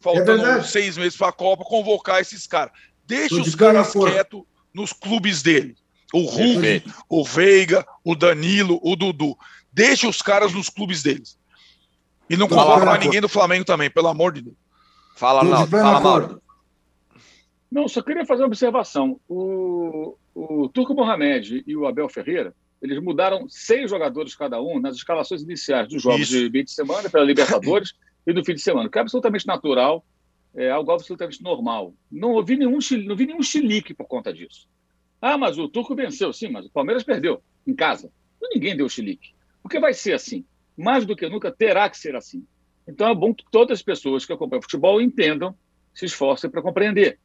faltando é seis meses para a Copa, convocar esses caras. Deixe os caras quietos nos clubes dele. O Hulk, o Veiga, o Danilo, o Dudu. Deixe os caras nos clubes deles. E não convoca mais ninguém do Flamengo também, pelo amor de Deus. Fala, Naldo. Fala, Mauro. Não, só queria fazer uma observação. O, o Turco Mohamed e o Abel Ferreira eles mudaram seis jogadores cada um nas escalações iniciais dos jogos Isso. de meio de semana pela Libertadores e do fim de semana, que é absolutamente natural, é algo absolutamente normal. Não ouvi nenhum, não vi nenhum chilique por conta disso. Ah, mas o Turco venceu, sim, mas o Palmeiras perdeu em casa. Ninguém deu chilique. Porque vai ser assim. Mais do que nunca terá que ser assim. Então é bom que todas as pessoas que acompanham futebol entendam, se esforcem para compreender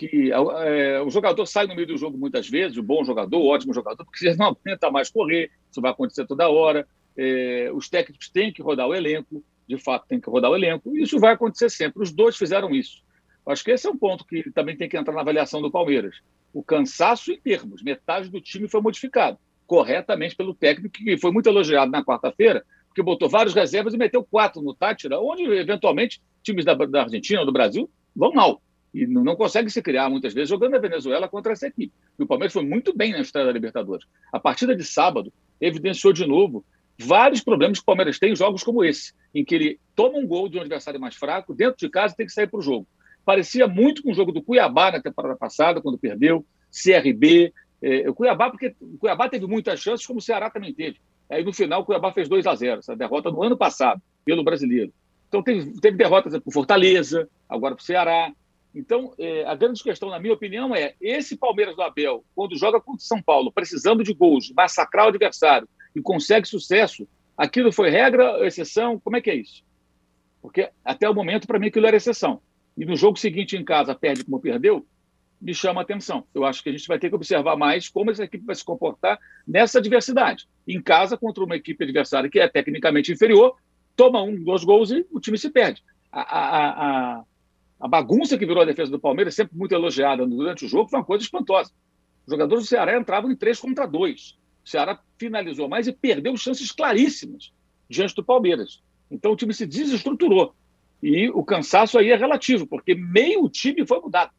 que é, o jogador sai no meio do jogo muitas vezes, o bom jogador, o ótimo jogador, porque você não aguenta mais correr, isso vai acontecer toda hora. É, os técnicos têm que rodar o elenco, de fato tem que rodar o elenco, e isso vai acontecer sempre. Os dois fizeram isso. Acho que esse é um ponto que também tem que entrar na avaliação do Palmeiras. O cansaço em termos, metade do time foi modificado corretamente pelo técnico, que foi muito elogiado na quarta-feira, porque botou vários reservas e meteu quatro no Tátira, onde eventualmente times da, da Argentina ou do Brasil vão mal e não consegue se criar muitas vezes jogando a Venezuela contra essa equipe. E o Palmeiras foi muito bem na história da Libertadores. A partida de sábado evidenciou de novo vários problemas que o Palmeiras tem em jogos como esse, em que ele toma um gol de um adversário mais fraco, dentro de casa tem que sair para o jogo. Parecia muito com o jogo do Cuiabá na temporada passada, quando perdeu, CRB. Eh, o Cuiabá, porque o Cuiabá teve muitas chances, como o Ceará também teve. Aí no final o Cuiabá fez 2 a 0 essa derrota no ano passado, pelo brasileiro. Então teve, teve derrotas para Fortaleza, agora para o Ceará. Então, é, a grande questão, na minha opinião, é esse Palmeiras do Abel, quando joga contra o São Paulo, precisando de gols, massacrar o adversário e consegue sucesso, aquilo foi regra, exceção? Como é que é isso? Porque até o momento, para mim, aquilo era exceção. E no jogo seguinte em casa, perde como perdeu, me chama a atenção. Eu acho que a gente vai ter que observar mais como essa equipe vai se comportar nessa adversidade. Em casa, contra uma equipe adversária que é tecnicamente inferior, toma um, dois gols e o time se perde. A, a, a, a bagunça que virou a defesa do Palmeiras, sempre muito elogiada durante o jogo, foi uma coisa espantosa. Os jogadores do Ceará entravam em três contra dois. O Ceará finalizou mais e perdeu chances claríssimas diante do Palmeiras. Então o time se desestruturou. E o cansaço aí é relativo, porque meio time foi mudado.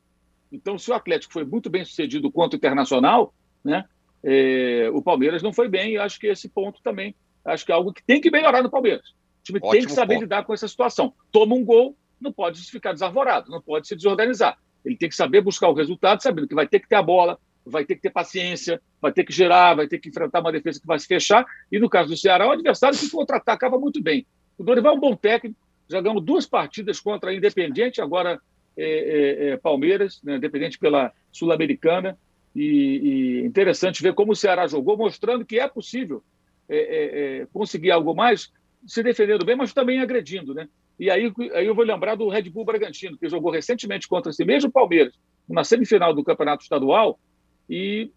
Então, se o Atlético foi muito bem sucedido contra o Internacional, né, é, o Palmeiras não foi bem. E acho que esse ponto também acho que é algo que tem que melhorar no Palmeiras. O time Ótimo tem que saber ponto. lidar com essa situação. Toma um gol, não pode ficar desarvorado, não pode se desorganizar. Ele tem que saber buscar o resultado, sabendo que vai ter que ter a bola, vai ter que ter paciência, vai ter que gerar, vai ter que enfrentar uma defesa que vai se fechar. E no caso do Ceará, o adversário que contra-atacava muito bem. O Dorival é um bom técnico, já ganhou duas partidas contra a Independente, agora é, é, é Palmeiras, né, Independente pela Sul-Americana. E, e, interessante ver como o Ceará jogou, mostrando que é possível é, é, conseguir algo mais, se defendendo bem, mas também agredindo. Né? E aí, aí eu vou lembrar do Red Bull Bragantino, que jogou recentemente contra esse mesmo Palmeiras, na semifinal do Campeonato Estadual. E,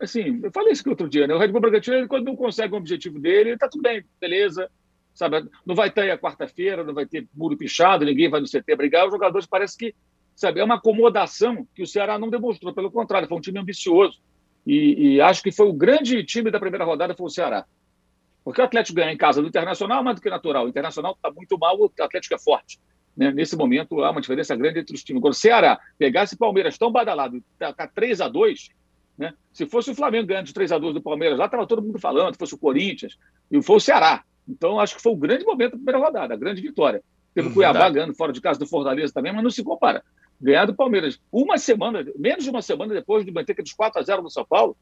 assim, eu falei isso aqui outro dia, né? O Red Bull Bragantino, ele, quando não consegue o objetivo dele, está tudo bem, beleza. Sabe? Não vai ter a quarta-feira, não vai ter muro pichado, ninguém vai no CT brigar. Os jogadores parece que, sabe, é uma acomodação que o Ceará não demonstrou. Pelo contrário, foi um time ambicioso. E, e acho que foi o grande time da primeira rodada, foi o Ceará. Porque o Atlético ganha em casa do Internacional, mais do que natural. O Internacional está muito mal, o Atlético é forte. Né? Nesse momento, há uma diferença grande entre os times. Agora, o Ceará pegasse Palmeiras tão badalado, tá, tá 3 a 2 né? se fosse o Flamengo ganhando de 3 a 2 do Palmeiras, lá estava todo mundo falando, se fosse o Corinthians, e foi o Ceará. Então, acho que foi o grande momento da primeira rodada, a grande vitória. Teve o Cuiabá ganhando fora de casa do Fortaleza também, mas não se compara. Ganhar do Palmeiras uma semana, menos de uma semana depois de manter aqueles 4 a 0 no São Paulo,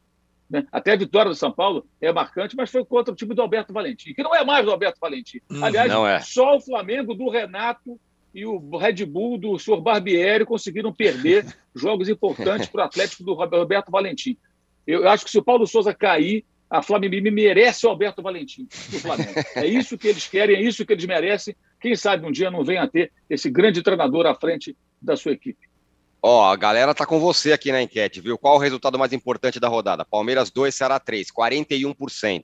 né? Até a vitória do São Paulo é marcante, mas foi contra o time do Alberto Valentim, que não é mais do Alberto Valentim. Hum, Aliás, é. só o Flamengo do Renato e o Red Bull do senhor Barbieri conseguiram perder jogos importantes para o Atlético do Roberto Valentim. Eu acho que se o Paulo Souza cair, a Flamengo merece o Alberto Valentim do Flamengo. É isso que eles querem, é isso que eles merecem. Quem sabe um dia não venha a ter esse grande treinador à frente da sua equipe. Ó, a galera tá com você aqui na enquete, viu? Qual o resultado mais importante da rodada? Palmeiras 2, Ceará 3, 41%.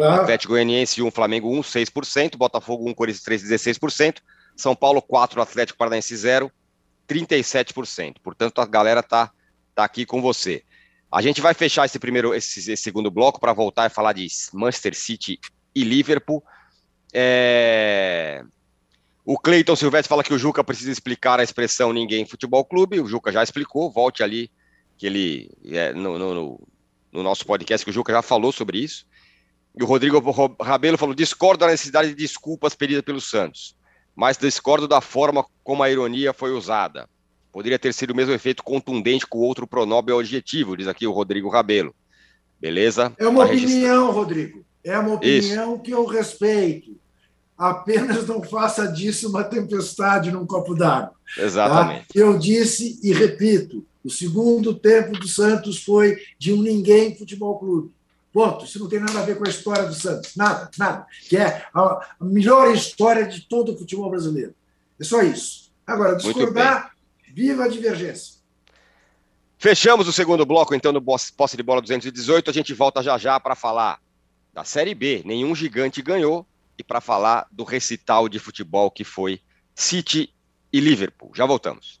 Ah. Atlético Goianiense 1, Flamengo 1, 6%. Botafogo 1, Corinthians 3, 16%. São Paulo 4, Atlético Paranaense 0, 37%. Portanto, a galera tá, tá aqui com você. A gente vai fechar esse primeiro, esse, esse segundo bloco para voltar e falar de Manchester City e Liverpool. É... O Cleiton Silvestre fala que o Juca precisa explicar a expressão ninguém futebol clube. O Juca já explicou, volte ali, que ele é, no, no, no, nosso podcast, que o Juca já falou sobre isso. E o Rodrigo Rabelo falou: discordo da necessidade de desculpas pedidas pelo Santos, mas discordo da forma como a ironia foi usada. Poderia ter sido o mesmo efeito contundente com outro pronome objetivo, diz aqui o Rodrigo Rabelo. beleza? É uma tá opinião, Rodrigo. É uma opinião Isso. que eu respeito. Apenas não faça disso uma tempestade num copo d'água. Tá? Exatamente. Tá? Eu disse e repito: o segundo tempo do Santos foi de um ninguém futebol clube. Ponto. Isso não tem nada a ver com a história do Santos. Nada, nada. Que é a melhor história de todo o futebol brasileiro. É só isso. Agora, discordar, viva a divergência. Fechamos o segundo bloco, então, no posse de bola 218. A gente volta já já para falar da Série B. Nenhum gigante ganhou. E para falar do recital de futebol que foi City e Liverpool. Já voltamos.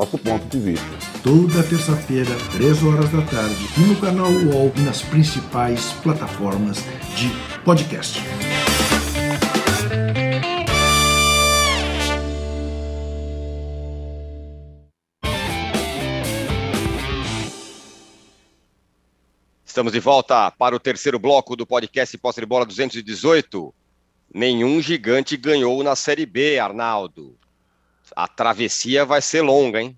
nosso ponto de vista. Toda terça-feira, 3 horas da tarde, no canal UOL e nas principais plataformas de podcast. Estamos de volta para o terceiro bloco do podcast Posse de Bola 218. Nenhum gigante ganhou na Série B, Arnaldo. A travessia vai ser longa, hein?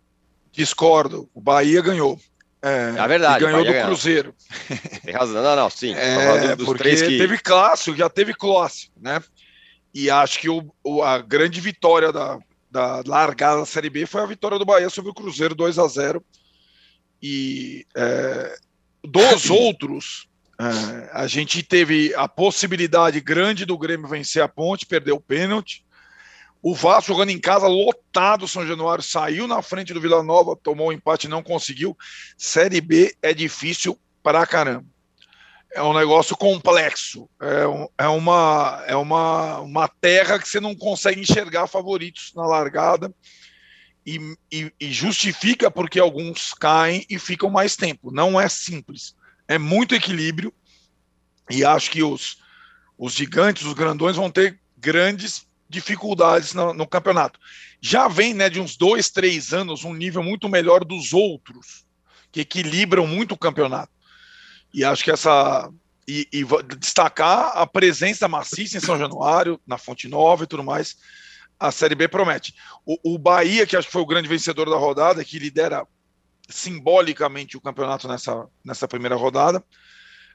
Discordo. O Bahia ganhou. É, é verdade. ganhou do Cruzeiro. Tem razão. Não, não, sim. É, porque que... teve clássico, já teve clássico, né? E acho que o, o, a grande vitória da, da largada da Série B foi a vitória do Bahia sobre o Cruzeiro 2 a 0 E é, dos outros, é, a gente teve a possibilidade grande do Grêmio vencer a ponte, perdeu o pênalti. O Vasco jogando em casa, lotado, São Januário saiu na frente do Vila Nova, tomou um empate, não conseguiu. Série B é difícil pra caramba. É um negócio complexo. É, um, é, uma, é uma, uma terra que você não consegue enxergar favoritos na largada e, e, e justifica porque alguns caem e ficam mais tempo. Não é simples. É muito equilíbrio e acho que os, os gigantes, os grandões vão ter grandes dificuldades no, no, campeonato. Já vem né, de uns dois, três anos um nível muito melhor dos outros, que equilibram muito o campeonato. E acho que essa. E, e destacar a presença maciça em São Januário, na Fonte Nova e tudo mais, a Série B promete. O, o Bahia, que acho que foi o grande vencedor da rodada, que lidera simbolicamente o campeonato nessa, nessa primeira rodada,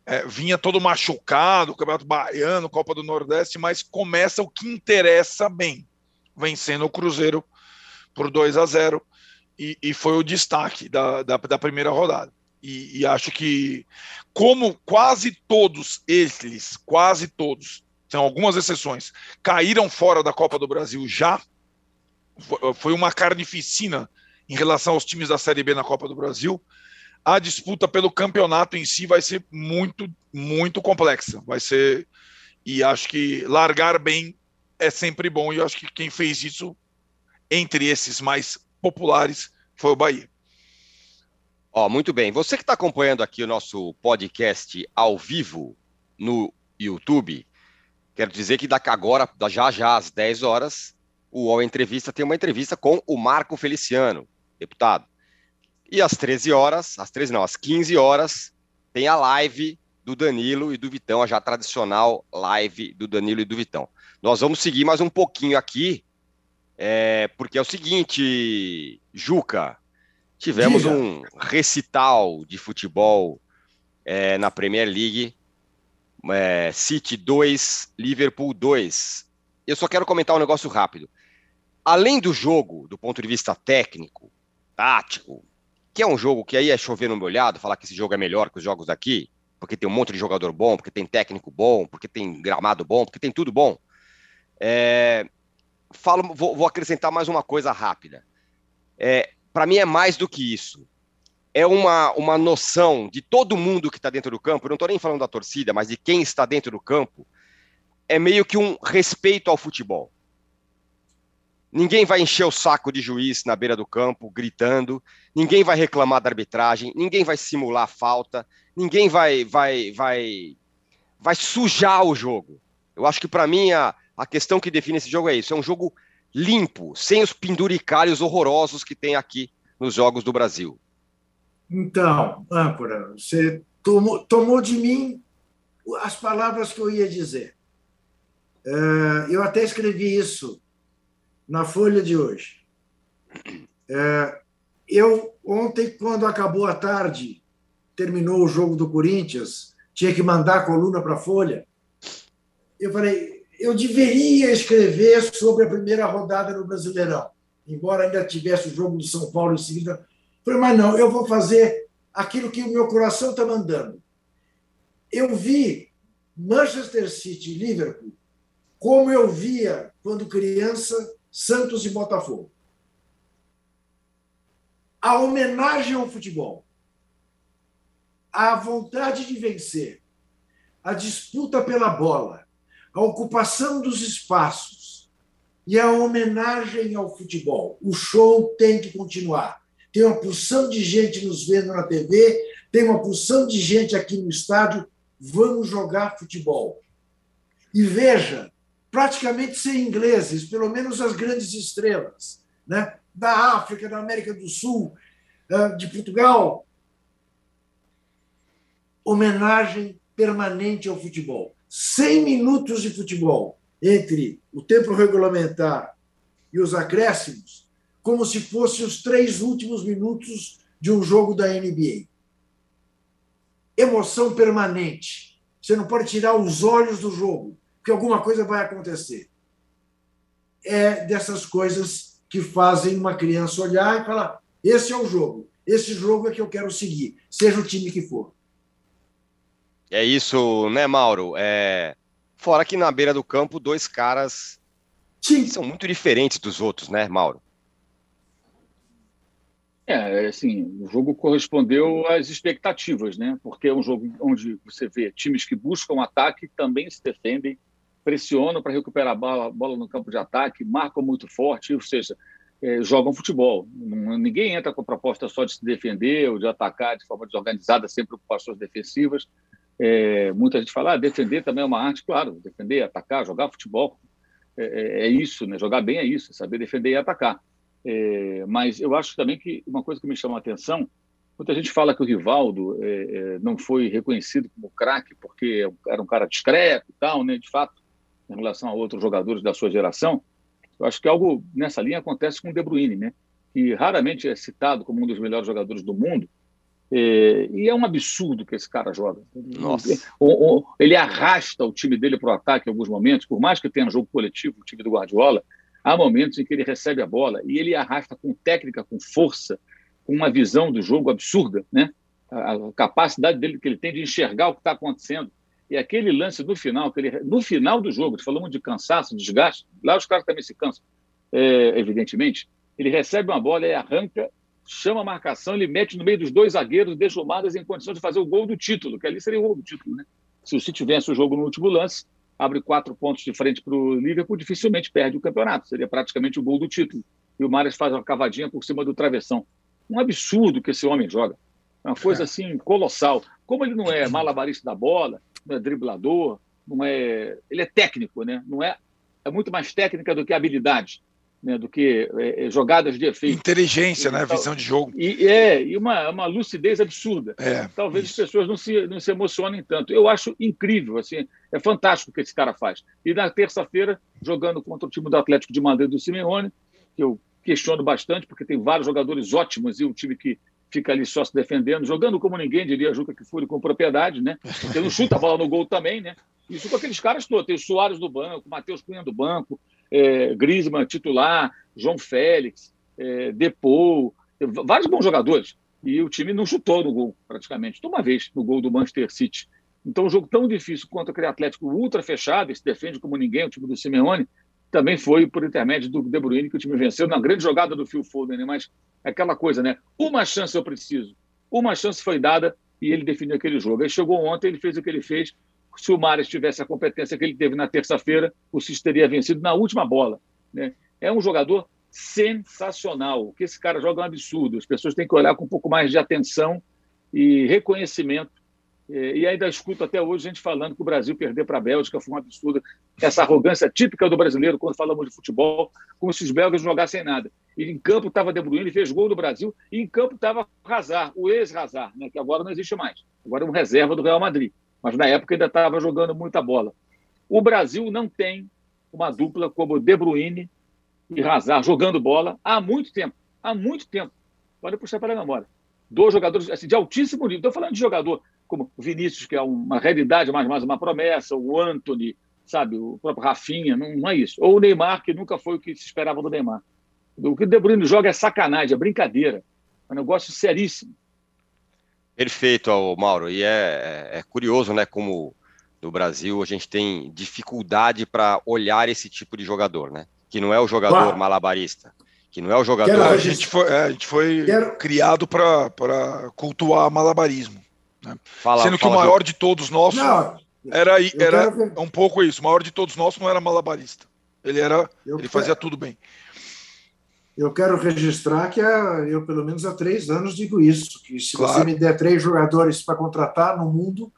é, vinha todo machucado, o Campeonato Baiano, Copa do Nordeste, mas começa o que interessa bem, vencendo o Cruzeiro por 2 a 0 e, e foi o destaque da, da, da primeira rodada. E, e, acho que, como quase todos eles, quase todos, são algumas exceções, caíram fora da Copa do Brasil já. Foi uma carnificina em relação aos times da Série B na Copa do Brasil. A disputa pelo campeonato em si vai ser muito, muito complexa. Vai ser. E acho que largar bem é sempre bom. E acho que quem fez isso, entre esses mais populares, foi o Bahia. Ó, muito bem. Você que está acompanhando aqui o nosso podcast ao vivo no YouTube, Quero dizer que daqui agora, já já às 10 horas, o UOL Entrevista tem uma entrevista com o Marco Feliciano, deputado. E às 13 horas, às 13 não, às 15 horas, tem a live do Danilo e do Vitão, a já tradicional live do Danilo e do Vitão. Nós vamos seguir mais um pouquinho aqui, é, porque é o seguinte, Juca, tivemos Diga. um recital de futebol é, na Premier League é, City 2, Liverpool 2. Eu só quero comentar um negócio rápido. Além do jogo, do ponto de vista técnico, tático, que é um jogo que aí é chover no molhado, falar que esse jogo é melhor que os jogos daqui, porque tem um monte de jogador bom, porque tem técnico bom, porque tem gramado bom, porque tem tudo bom. É, falo, vou, vou, acrescentar mais uma coisa rápida. É, Para mim é mais do que isso. é uma, uma noção de todo mundo que está dentro do campo, eu não estou nem falando da torcida, mas de quem está dentro do campo, é meio que um respeito ao futebol. Ninguém vai encher o saco de juiz na beira do campo, gritando, ninguém vai reclamar da arbitragem, ninguém vai simular falta, ninguém vai, vai, vai, vai sujar o jogo. Eu acho que para mim a, a questão que define esse jogo é isso: é um jogo limpo, sem os penduricários horrorosos que tem aqui nos jogos do Brasil. Então, âncora, você tomou, tomou de mim as palavras que eu ia dizer. É, eu até escrevi isso na Folha de hoje. É, eu, ontem, quando acabou a tarde, terminou o jogo do Corinthians, tinha que mandar a coluna para a Folha. Eu falei, eu deveria escrever sobre a primeira rodada no Brasileirão, embora ainda tivesse o jogo do São Paulo em seguida. Falei, mas não, eu vou fazer aquilo que o meu coração está mandando. Eu vi Manchester City e Liverpool como eu via quando criança Santos e Botafogo. A homenagem ao futebol, a vontade de vencer, a disputa pela bola, a ocupação dos espaços e a homenagem ao futebol. O show tem que continuar. Tem uma porção de gente nos vendo na TV, tem uma porção de gente aqui no estádio. Vamos jogar futebol. E veja, praticamente sem ingleses, pelo menos as grandes estrelas, né? da África, da América do Sul, eh, de Portugal. Homenagem permanente ao futebol. 100 minutos de futebol entre o tempo regulamentar e os acréscimos, como se fossem os três últimos minutos de um jogo da NBA. Emoção permanente. Você não pode tirar os olhos do jogo que alguma coisa vai acontecer. É dessas coisas que fazem uma criança olhar e falar: esse é o jogo, esse jogo é que eu quero seguir, seja o time que for. É isso, né, Mauro? É... Fora que na beira do campo, dois caras Sim. são muito diferentes dos outros, né, Mauro? É, assim, o jogo correspondeu às expectativas, né? Porque é um jogo onde você vê times que buscam ataque também se defendem, pressionam para recuperar a bola, bola, no campo de ataque, marcam muito forte, ou seja, é, jogam futebol. Ninguém entra com a proposta só de se defender ou de atacar de forma desorganizada, sem preocupações defensivas. É, muita gente fala, ah, defender também é uma arte. Claro, defender, atacar, jogar futebol é, é, é isso, né? jogar bem é isso, saber defender e atacar. É, mas eu acho também que uma coisa que me chama a atenção Muita gente fala que o Rivaldo é, é, não foi reconhecido como craque porque era um cara discreto e tal, né? De fato, em relação a outros jogadores da sua geração, eu acho que algo nessa linha acontece com o De Bruyne, né? que raramente é citado como um dos melhores jogadores do mundo, é, e é um absurdo que esse cara joga. Nossa. Ele arrasta o time dele para o ataque em alguns momentos, por mais que tenha jogo coletivo, o time do Guardiola, há momentos em que ele recebe a bola e ele arrasta com técnica, com força, com uma visão do jogo absurda, né? A capacidade dele que ele tem de enxergar o que está acontecendo. E aquele lance no final, aquele, no final do jogo, falamos de cansaço, desgaste, lá os caras também se cansam, é, evidentemente. Ele recebe uma bola e arranca, chama a marcação, ele mete no meio dos dois zagueiros, deixa o Mardas em condição de fazer o gol do título, que ali seria o gol do título, né? Se o City vence o jogo no último lance, abre quatro pontos de frente para o Liverpool, dificilmente perde o campeonato. Seria praticamente o gol do título. E o Mares faz uma cavadinha por cima do travessão. Um absurdo que esse homem joga. Uma coisa é. assim colossal. Como ele não é malabarista da bola, não é driblador, não é. Ele é técnico, né? Não é, é muito mais técnica do que habilidade. Né, do que é, é jogadas de efeito. Inteligência, e, né? Visão de jogo. E, é, e uma, uma lucidez absurda. É, Talvez isso. as pessoas não se, não se emocionem tanto. Eu acho incrível, assim, é fantástico o que esse cara faz. E na terça-feira, jogando contra o time do Atlético de Madrid do Simeone, que eu questiono bastante, porque tem vários jogadores ótimos e um time que fica ali só se defendendo, jogando como ninguém, diria Juca que Fúria com propriedade, né? Porque não chuta a bola no gol também, né? Isso com aqueles caras todos. Tem o Soares do banco, Matheus Cunha do banco, é, titular, João Félix, é, Depou, vários bons jogadores. E o time não chutou no gol, praticamente. Uma vez no gol do Manchester City. Então, um jogo tão difícil quanto aquele Atlético ultra fechado, se defende como ninguém, o time do Simeone, também foi por intermédio do De Bruyne que o time venceu na grande jogada do Phil Foden, né? mas aquela coisa, né? Uma chance eu preciso. Uma chance foi dada e ele definiu aquele jogo. Aí chegou ontem, ele fez o que ele fez. Se o Mares tivesse a competência que ele teve na terça-feira, o Cis teria vencido na última bola. Né? É um jogador sensacional. O que esse cara joga é um absurdo. As pessoas têm que olhar com um pouco mais de atenção e reconhecimento. É, e ainda escuto até hoje gente falando que o Brasil perder para a Bélgica foi um absurdo. Essa arrogância típica do brasileiro quando falamos de futebol, como se os belgas jogassem nada. E em campo estava De Bruyne, fez gol do Brasil, e em campo estava Hazard, o ex-Hazard, né, que agora não existe mais. Agora é um reserva do Real Madrid. Mas na época ainda estava jogando muita bola. O Brasil não tem uma dupla como De Bruyne e Hazard jogando bola há muito tempo. Há muito tempo. Pode puxar para a memória. Dois jogadores assim, de altíssimo nível. Estou falando de jogador como o Vinícius, que é uma realidade, mas mais uma promessa, o Anthony, sabe, o próprio Rafinha, não, não, é isso. Ou o Neymar, que nunca foi o que se esperava do Neymar. O que o De Bruyne joga é sacanagem, é brincadeira. É um negócio seríssimo. Perfeito, Mauro. E é, é curioso, né, como no Brasil a gente tem dificuldade para olhar esse tipo de jogador, né? Que não é o jogador claro. malabarista, que não é o jogador. Quero, a gente foi, é, a gente foi Quero... criado para cultuar malabarismo. Né? Fala, Sendo que o maior de todos nós não, era, era quero... um pouco isso. O maior de todos nós não era malabarista. Ele era, eu ele fazia tudo bem. Eu quero registrar que eu, pelo menos há três anos, digo isso: que se claro. você me der três jogadores para contratar no mundo,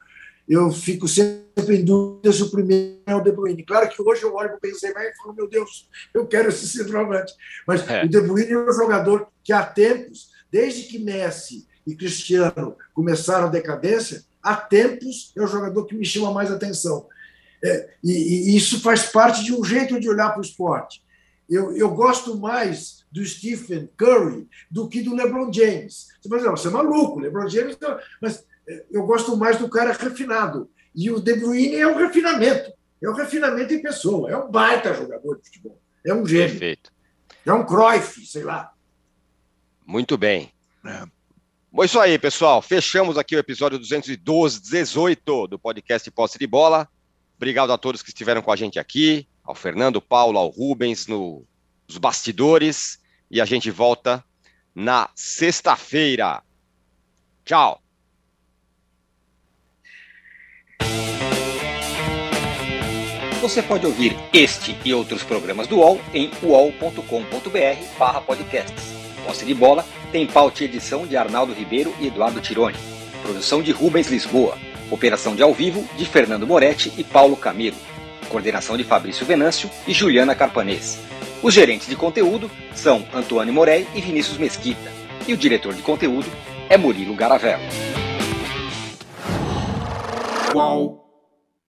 eu fico sempre em dúvida se o primeiro é o De Bruyne. Claro que hoje eu olho para o Benzema e falo, meu Deus, eu quero esse centroavante. Mas é. o De Bruyne é um jogador que há tempos, desde que Messi e Cristiano começaram a decadência, há tempos é o jogador que me chama mais atenção. É, e, e, isso faz parte de um jeito de olhar para o esporte. Eu, eu gosto mais do Stephen Curry do que do LeBron James. Você vai dizer, você é maluco, LeBron James. Não. Mas é, eu gosto mais do cara refinado. E o De Bruyne é um refinamento. É um refinamento em pessoa. É um baita jogador de futebol. É um gênio. Perfeito. É um Cruyff, sei lá. Muito bem. É. Bom, isso aí, pessoal. Fechamos aqui o episódio 212, 18 do podcast Posse de Bola. Obrigado a todos que estiveram com a gente aqui, ao Fernando, Paulo, ao Rubens, no, nos bastidores. E a gente volta na sexta-feira. Tchau. Você pode ouvir este e outros programas do UOL em uol.com.br/podcasts. Posse de bola tem pauta e edição de Arnaldo Ribeiro e Eduardo Tironi. Produção de Rubens Lisboa. Operação de ao vivo de Fernando Moretti e Paulo Camilo. Coordenação de Fabrício Venâncio e Juliana Carpanês. Os gerentes de conteúdo são Antônio Morei e Vinícius Mesquita. E o diretor de conteúdo é Murilo Garavello.